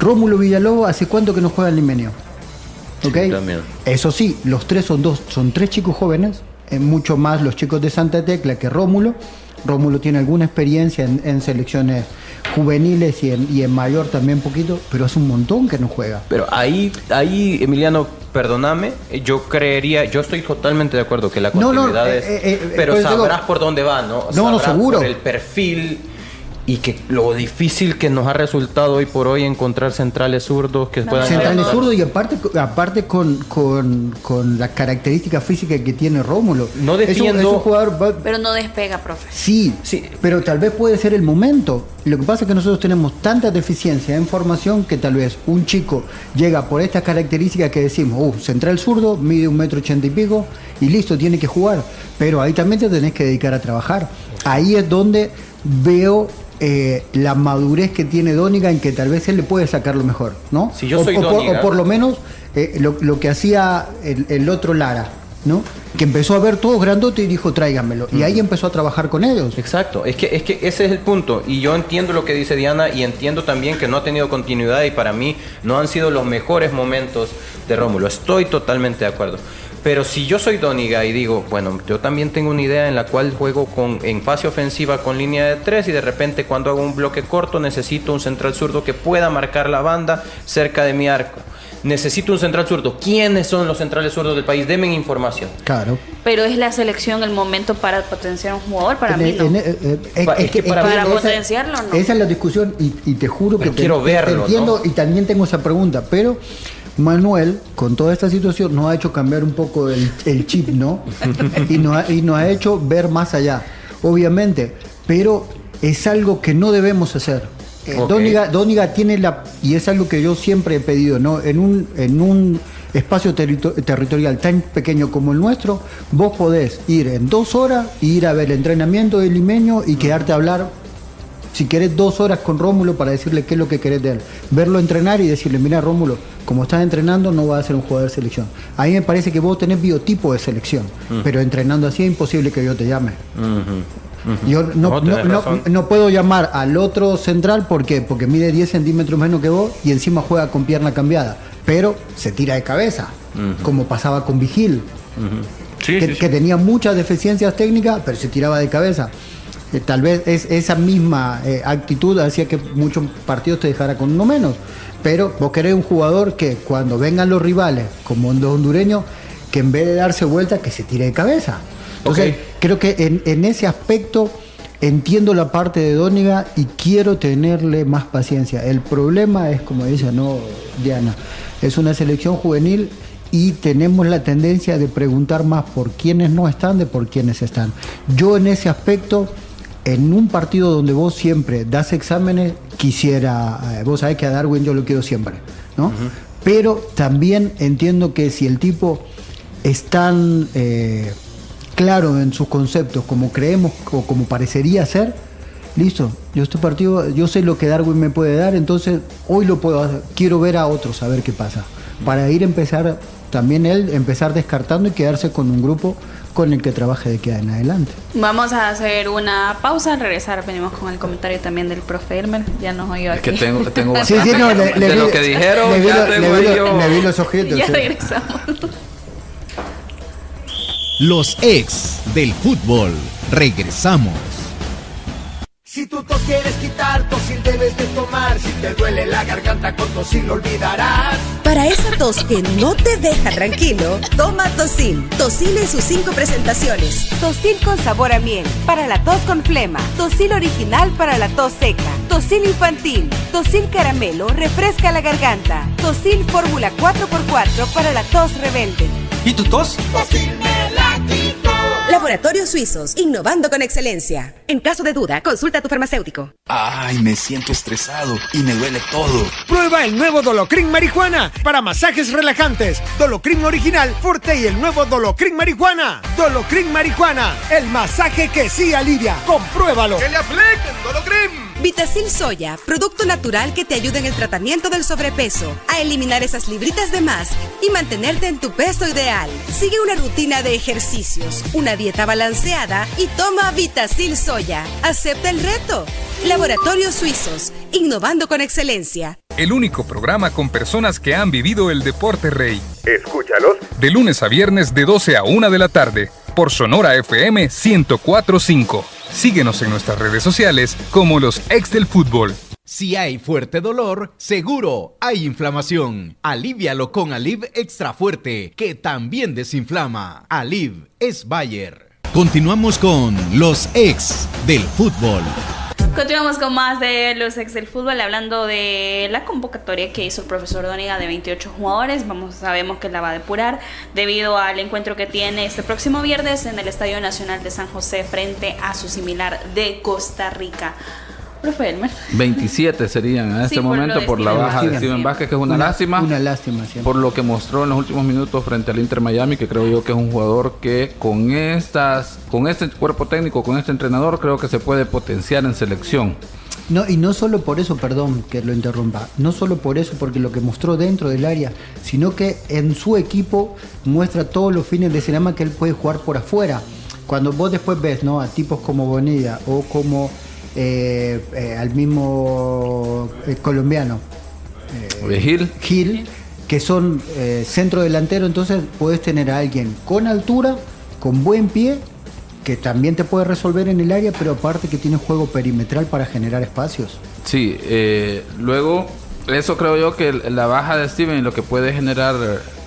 I: Rómulo Villalobos, ¿hace cuánto que no juega en Limenio? ¿Ok? Eso sí, los tres son dos, son tres chicos jóvenes, mucho más los chicos de Santa Tecla que Rómulo Rómulo tiene alguna experiencia en, selecciones juveniles y en, mayor también poquito, pero es un montón que no juega.
J: Pero ahí, ahí Emiliano, perdóname, yo creería, yo estoy totalmente de acuerdo que la continuidad es... Eh, eh, eh, pero sabrás por dónde va, ¿no?
I: No, no, seguro.
J: Por el perfil y que lo difícil que nos ha resultado hoy por hoy encontrar centrales zurdos que puedan
I: centrales zurdos y aparte aparte con, con, con, la característica física que tiene Rómulo.
J: No defiendo
H: jugador pero no despega profe.
I: Sí, sí. pero tal vez puede ser el momento. Lo que pasa es que nosotros tenemos tanta deficiencia en formación que tal vez un chico llega por estas características que decimos uh, central zurdo mide un metro ochenta y pico y listo tiene que jugar pero ahí también te tenés que dedicar a trabajar. Ahí es donde veo eh, la madurez que tiene Dóniga en que tal vez él le puede sacar lo mejor, ¿no?
J: Si yo soy
I: o, por, lo menos eh, lo, que hacía el, otro Lara, ¿no? Que empezó a ver todo grandote y dijo, tráiganmelo. Y ahí empezó a trabajar con ellos.
J: Exacto, es que, es que ese es el punto. Y yo entiendo lo que dice Diana y entiendo también que no ha tenido continuidad y para mí no han sido los mejores momentos de Rómulo. Estoy totalmente de acuerdo. Pero si yo soy Doniga y digo, bueno, yo también tengo una idea en la cual juego con, en fase ofensiva con línea de tres y de repente cuando hago un bloque corto necesito un central zurdo que pueda marcar la banda cerca de mi arco. Necesito un central zurdo. ¿Quiénes son los centrales zurdos del país? Denme información.
I: Claro.
H: Pero es la selección el momento para potenciar un jugador, para mí no.
I: Es, que para, potenciarlo, ¿no? Esa es la discusión y, te juro que
J: quiero verlo,
I: entiendo y también tengo esa pregunta, pero Manuel, con toda esta situación, nos ha hecho cambiar un poco el, chip, ¿no? y, nos ha, y ha hecho ver más allá, obviamente, pero es algo que no debemos hacer. Eh, Dóniga, tiene la, y es algo que yo siempre he pedido, ¿no? En un, en un espacio territorial tan pequeño como el nuestro, vos podés ir en dos horas, ir a ver el entrenamiento del limeño y quedarte a hablar si querés dos horas con Rómulo para decirle qué es lo que querés de él. Verlo entrenar y decirle, mira Rómulo, como estás entrenando no vas a ser un jugador de selección. A mí me parece que vos tenés biotipo de selección, pero entrenando así es imposible que yo te llame. Yo no, puedo llamar al otro central porque porque mide 10 centímetros menos que vos y encima juega con pierna cambiada, pero se tira de cabeza, como pasaba con Vigil, que, que tenía muchas deficiencias técnicas, pero se tiraba de cabeza tal vez es, esa misma eh, actitud hacía que muchos partidos te dejara con uno menos. Pero vos querés un jugador que cuando vengan los rivales, como los hondureños, que en vez de darse vuelta, que se tire de cabeza. Entonces, creo que en, ese aspecto entiendo la parte de Dóniga y quiero tenerle más paciencia. El problema es, como dice, no, Diana, es una selección juvenil y tenemos la tendencia de preguntar más por quiénes no están de por quiénes están. Yo en ese aspecto en un partido donde vos siempre das exámenes, quisiera, eh, vos sabés que a Darwin yo lo quiero siempre, ¿no? Pero también entiendo que si el tipo es tan eh, claro en sus conceptos como creemos o como parecería ser, listo, yo este partido, yo sé lo que Darwin me puede dar, entonces hoy lo puedo hacer, quiero ver a otros a ver qué pasa, para ir a empezar, también él empezar descartando y quedarse con un grupo con el que trabaje de aquí en adelante.
H: Vamos a hacer una pausa, regresar, venimos con el comentario también del profe Elmer, ya nos oyó aquí.
K: Es que tengo, tengo
I: sí, sí, no, le,
K: de lo que dijeron,
I: le, ya vi, vi los objetos.
H: Ya regresamos.
G: Los ex del fútbol, regresamos.
A: Si tú tos quieres quitar, tosil debes de tomar. Si te duele la garganta, con tosil lo olvidarás.
B: Para esa tos que no te deja tranquilo, toma Tosil. Tosil en sus cinco presentaciones.
C: Tosil con sabor a miel, para la tos con flema. Tosil original para la tos seca. Tosil infantil. Tosil caramelo, refresca la garganta. Tosil fórmula 4x4 para la tos rebelde.
F: ¿Y tu tos?
A: Tosil.
B: Laboratorios Suizos, innovando con excelencia. En caso de duda, consulta a tu farmacéutico.
F: Ay, me siento estresado y me duele todo.
L: Prueba el nuevo Dolocrin marihuana para masajes relajantes. Dolocrin original, fuerte y el nuevo Dolocrin marihuana. Dolocrin marihuana, el masaje que sí alivia. Compruébalo.
D: ¡Que le apliquen Dolocrim!
B: Vitacil Soya, producto natural que te ayuda en el tratamiento del sobrepeso, a eliminar esas libritas de más y mantenerte en tu peso ideal. Sigue una rutina de ejercicios, una dieta balanceada y toma Vitacil Soya. Acepta el reto. Laboratorios Suizos, innovando con excelencia.
E: El único programa con personas que han vivido el deporte rey.
D: Escúchalos
E: De lunes a viernes de 12 a 1 de la tarde por Sonora FM 1045. Síguenos en nuestras redes sociales como los ex del fútbol.
G: Si hay fuerte dolor, seguro hay inflamación. Alivialo con Aliv Extra Fuerte, que también desinflama. Aliv es Bayer. Continuamos con los ex del fútbol.
H: Continuamos con más de los ex del fútbol, hablando de la convocatoria que hizo el profesor Dóniga de 28 jugadores. Vamos, sabemos que la va a depurar debido al encuentro que tiene este próximo viernes en el Estadio Nacional de San José frente a su similar de Costa Rica. Profe Elmer.
K: 27 serían en este momento por la baja de. Steven Vázquez, que es una, lástima.
I: Una lástima, siempre.
K: por lo que mostró en los últimos minutos frente al Inter Miami, que creo yo que es un jugador que con estas, con este cuerpo técnico, con este entrenador, creo que se puede potenciar en selección.
I: No, y no solo por eso, perdón que lo interrumpa, no solo por eso, porque lo que mostró dentro del área, sino que en su equipo muestra todos los fines de semana que él puede jugar por afuera. Cuando vos después ves ¿no? a tipos como Bonilla o como eh, eh, al mismo eh, colombiano,
K: Gil,
I: Gil, que son centro delantero, entonces puedes tener a alguien con altura, con buen pie, que también te puede resolver en el área, pero aparte que tiene juego perimetral para generar espacios.
K: Sí, luego, eso creo yo que la baja de Steven y lo que puede generar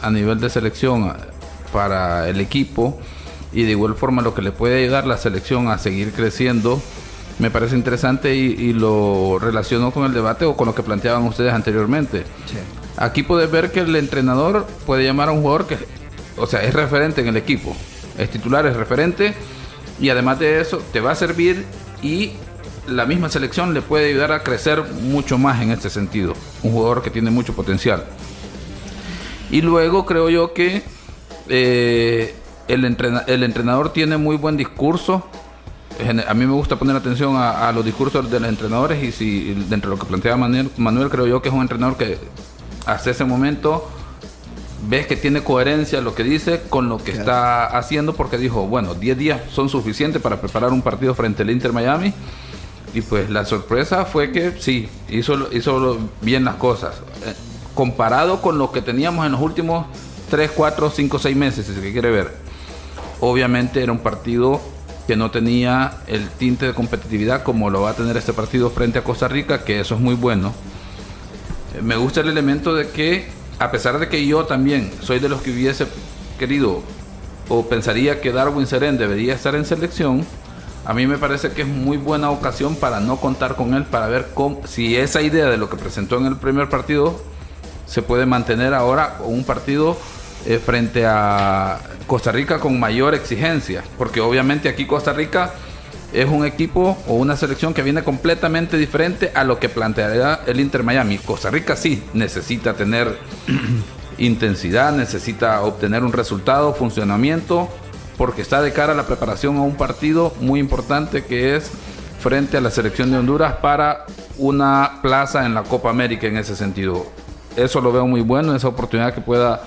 K: a nivel de selección para el equipo y de igual forma lo que le puede ayudar la selección a seguir creciendo, me parece interesante y, y lo relaciono con el debate o con lo que planteaban ustedes anteriormente. Aquí puedes ver que el entrenador puede llamar a un jugador que, o sea, es referente en el equipo, es titular, es referente y además de eso te va a servir y la misma selección le puede ayudar a crecer mucho más en este sentido. Un jugador que tiene mucho potencial. Y luego creo yo que eh, el, entrena- el entrenador tiene muy buen discurso. A mí me gusta poner atención a, a los discursos de los entrenadores y si dentro de lo que planteaba Manuel, Manuel, creo yo que es un entrenador que hasta ese momento ves que tiene coherencia lo que dice con lo que está haciendo porque dijo, bueno, 10 días son suficientes para preparar un partido frente al Inter Miami y pues la sorpresa fue que sí, hizo, hizo bien las cosas. Eh, comparado con lo que teníamos en los últimos 3, 4, 5, 6 meses, si se quiere ver. Obviamente era un partido que no tenía el tinte de competitividad como lo va a tener este partido frente a Costa Rica, que eso es muy bueno. Me gusta el elemento de que, a pesar de que yo también soy de los que hubiese querido o pensaría que Darwin Seren debería estar en selección, a mí me parece que es muy buena ocasión para no contar con él, para ver cómo, si esa idea de lo que presentó en el primer partido se puede mantener ahora con un partido eh, frente a Costa Rica con mayor exigencia, porque obviamente aquí Costa Rica es un equipo o una selección que viene completamente diferente a lo que planteará el Inter Miami. Costa Rica sí necesita tener intensidad, necesita obtener un resultado, funcionamiento, porque está de cara a la preparación a un partido muy importante que es frente a la selección de Honduras para una plaza en la Copa América en ese sentido. Eso lo veo muy bueno, esa oportunidad que pueda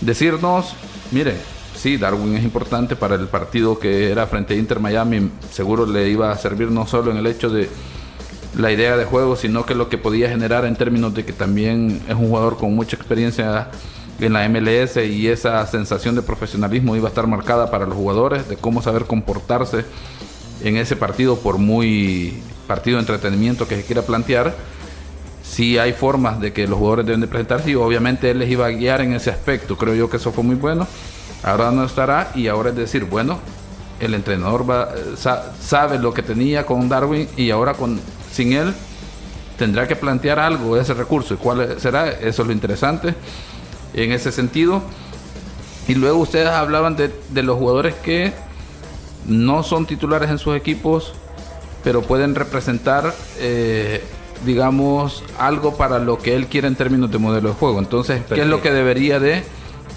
K: decirnos, mire, sí, Darwin es importante para el partido que era frente a Inter Miami, seguro le iba a servir no solo en el hecho de la idea de juego, sino que lo que podía generar en términos de que también es un jugador con mucha experiencia en la MLS y esa sensación de profesionalismo iba a estar marcada para los jugadores, de cómo saber comportarse en ese partido, por muy partido de entretenimiento que se quiera plantear, sí hay formas de que los jugadores deben de presentarse y obviamente él les iba a guiar en ese aspecto. Creo yo que eso fue muy bueno. Ahora no estará y ahora es decir, bueno, el entrenador va, sabe lo que tenía con Darwin y ahora con sin él tendrá que plantear algo de ese recurso y cuál será, eso es lo interesante en ese sentido. Y luego ustedes hablaban de, de los jugadores que no son titulares en sus equipos, pero pueden representar, eh, digamos, algo para lo que él quiere en términos de modelo de juego. Entonces, ¿qué es lo que debería de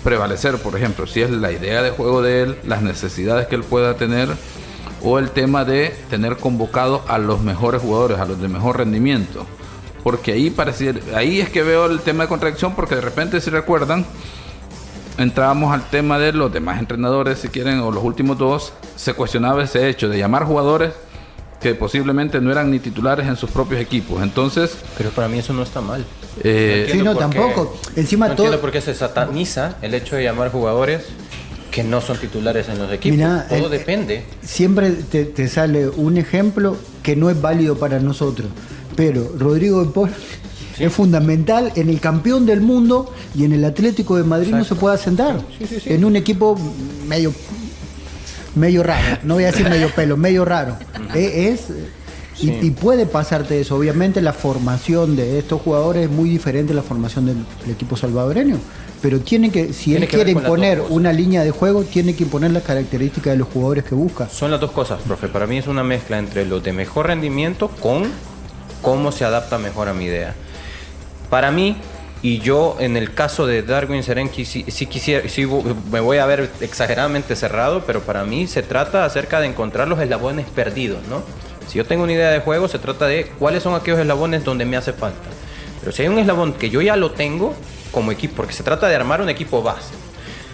K: prevalecer, por ejemplo? Si es la idea de juego de él, las necesidades que él pueda tener, o el tema de tener convocado a los mejores jugadores, a los de mejor rendimiento. Porque ahí pareciera, ahí es que veo el tema de contradicción, porque de repente, si recuerdan, entrábamos al tema de los demás entrenadores, si quieren, o los últimos dos, se cuestionaba ese hecho de llamar jugadores que posiblemente no eran ni titulares en sus propios equipos. Entonces,
J: pero para mí eso no está mal.
K: Eh,
I: sí, no, tampoco. Encima
J: no
I: todo.
J: entiendo por qué se sataniza el hecho de llamar jugadores que no son titulares en los equipos. todo
I: eh,
J: depende.
I: Siempre te, te, sale un ejemplo que no es válido para nosotros. Pero Rodrigo de Paul es fundamental en el campeón del mundo y en el Atlético de Madrid no se puede sentar. en un equipo medio medio raro, no voy a decir medio pelo, medio raro. Eh, es, y, puede pasarte eso. Obviamente la formación de estos jugadores es muy diferente a la formación del, equipo salvadoreño. Pero tiene que, si él quiere imponer una línea de juego, tiene que imponer las características de los jugadores que busca.
J: Son las dos cosas, profe. Para mí es una mezcla entre los de mejor rendimiento con cómo se adapta mejor a mi idea. Para mí, y yo en el caso de Darwin Serenki sí, quisiera, me voy a ver exageradamente cerrado, pero para mí se trata acerca de encontrar los eslabones perdidos, ¿no? Si yo tengo una idea de juego, se trata de cuáles son aquellos eslabones donde me hace falta. Pero si hay un eslabón que yo ya lo tengo como equipo, porque se trata de armar un equipo base.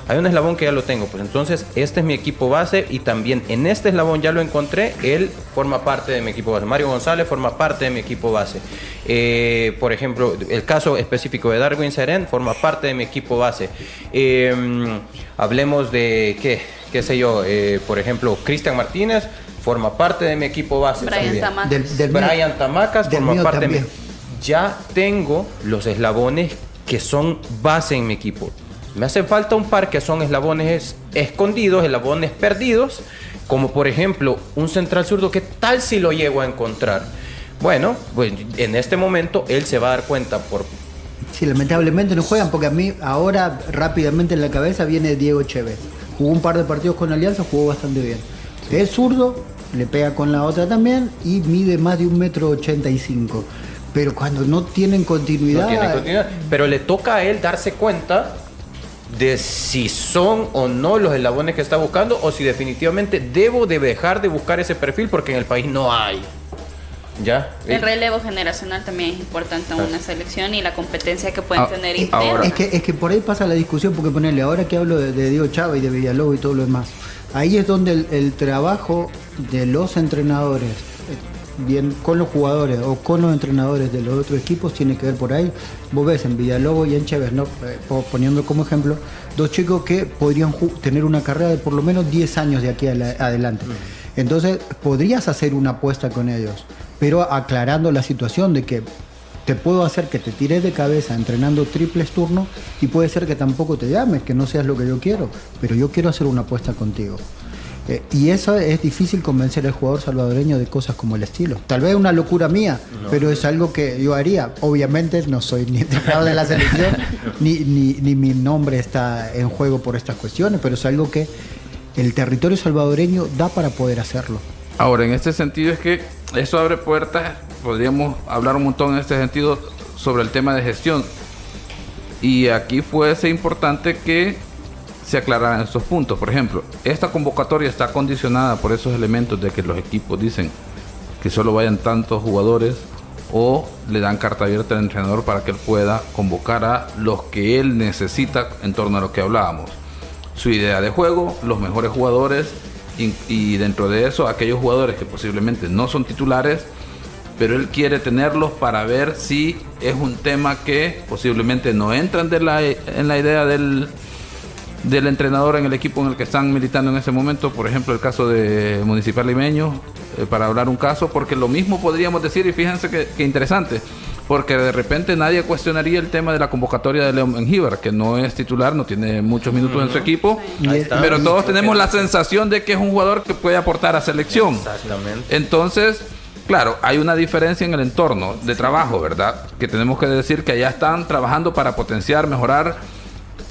J: Hay un eslabón que ya lo tengo, pues entonces este es mi equipo base y también en este eslabón ya lo encontré, él forma parte de mi equipo base. Mario González forma parte de mi equipo base. Eh, por ejemplo, el caso específico de Darwin Seren forma parte de mi equipo base. Em, hablemos de, ¿qué? ¿Qué sé yo? Eh, por ejemplo, Cristian Martínez forma parte de mi equipo base.
H: Brian Tamacas.
J: Del, Brian Tamacas forma parte de mi... Ya tengo los eslabones que son base en mi equipo. Me hace falta un par que son eslabones escondidos, eslabones perdidos, como por ejemplo un central zurdo, ¿qué tal si lo llego a encontrar? Bueno, pues en este momento él se va a dar cuenta por...
I: Sí, lamentablemente no juegan porque a mí ahora rápidamente en la cabeza viene Diego Chévez. Jugó un par de partidos con Alianza, jugó bastante bien. Es zurdo, le pega con la otra también y mide más de un metro ochenta y cinco. Pero cuando no tienen continuidad... No tienen continuidad.
J: Pero le toca a él darse cuenta de si son o no los eslabones que está buscando o si definitivamente debo de dejar de buscar ese perfil porque en el país no hay. ¿Ya?
H: El relevo generacional también es importante en una selección y la competencia que pueden ah, tener
I: Es que, es que por ahí pasa la discusión, porque ponerle, ahora que hablo de, Diego Chávez y de Villalobos y todo lo demás, ahí es donde el trabajo de los entrenadores bien con los jugadores o con los entrenadores de los otros equipos tiene que ver por ahí. Vos ves en Villalobos y en Chévez, ¿no? Eh, poniendo como ejemplo, dos chicos que podrían tener una carrera de por lo menos 10 años de aquí adelante. Mm. Entonces, podrías hacer una apuesta con ellos, pero aclarando la situación de que te puedo hacer que te tires de cabeza entrenando triples turnos y puede ser que tampoco te llames, que no seas lo que yo quiero, pero yo quiero hacer una apuesta contigo. Eh, y eso es difícil convencer al jugador salvadoreño de cosas como el estilo. Tal vez una locura mía, pero es algo que yo haría. Obviamente no soy ni entrenador de la selección, ni, ni, mi nombre está en juego por estas cuestiones, pero es algo que el territorio salvadoreño da para poder hacerlo.
K: Ahora, en este sentido es que eso abre puertas, podríamos hablar un montón en este sentido sobre el tema de gestión. Y aquí fue ser importante que se aclararan estos puntos. Por ejemplo, esta convocatoria está condicionada por esos elementos de que los equipos dicen que solo vayan tantos jugadores o le dan carta abierta al entrenador para que él pueda convocar a los que él necesita en torno a lo que hablábamos. Su idea de juego, los mejores jugadores y, dentro de eso aquellos jugadores que posiblemente no son titulares, pero él quiere tenerlos para ver si es un tema que posiblemente no entran la, en la idea del, del entrenador en el equipo en el que están militando en ese momento, por ejemplo el caso de Municipal Limeño, eh, para hablar un caso, porque lo mismo podríamos decir, y fíjense que, interesante, porque de repente nadie cuestionaría el tema de la convocatoria de León Mengíbar, que no es titular, no tiene muchos minutos en su equipo, pero todos tenemos la sensación de que es un jugador que puede aportar a selección. Exactamente. Entonces, claro, hay una diferencia en el entorno de trabajo, ¿verdad? Que tenemos que decir que allá están trabajando para potenciar, mejorar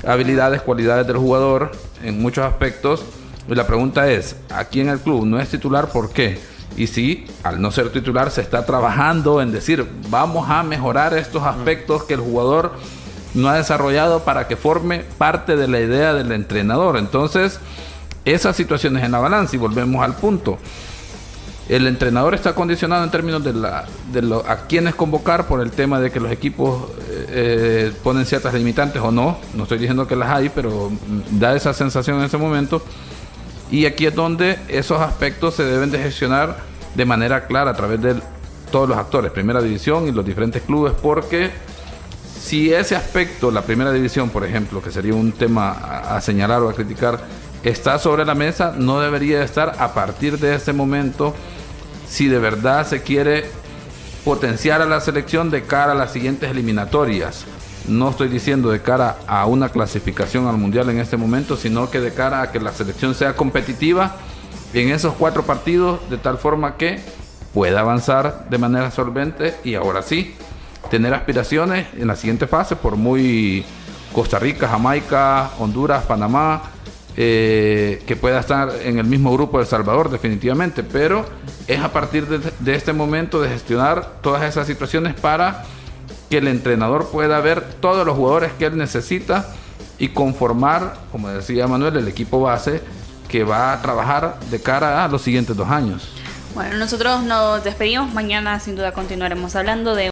K: habilidades, cualidades del jugador en muchos aspectos. Y la pregunta es, aquí en el club no es titular, ¿por qué? Y si al no ser titular se está trabajando en decir, vamos a mejorar estos aspectos que el jugador no ha desarrollado para que forme parte de la idea del entrenador. Entonces, esas situaciones en la balanza y volvemos al punto el entrenador está condicionado en términos de, la, de lo, a quiénes convocar por el tema de que los equipos eh, eh, ponen ciertas limitantes o no. No estoy diciendo que las hay, pero da esa sensación en ese momento. Y aquí es donde esos aspectos se deben de gestionar de manera clara a través de todos los actores, primera división y los diferentes clubes, porque si ese aspecto, la primera división, por ejemplo, que sería un tema a señalar o a criticar, está sobre la mesa, no debería estar a partir de ese momento si de verdad se quiere potenciar a la selección de cara a las siguientes eliminatorias. No estoy diciendo de cara a una clasificación al mundial en este momento, sino que de cara a que la selección sea competitiva en esos cuatro partidos de tal forma que pueda avanzar de manera solvente y ahora sí tener aspiraciones en la siguiente fase por muy Costa Rica, Jamaica, Honduras, Panamá, eh, que pueda estar en el mismo grupo de Salvador, definitivamente, pero es a partir de, este momento de gestionar todas esas situaciones para que el entrenador pueda ver todos los jugadores que él necesita y conformar, como decía Manuel, el equipo base que va a trabajar de cara a los siguientes dos años.
H: Bueno, nosotros nos despedimos. Mañana sin duda continuaremos hablando de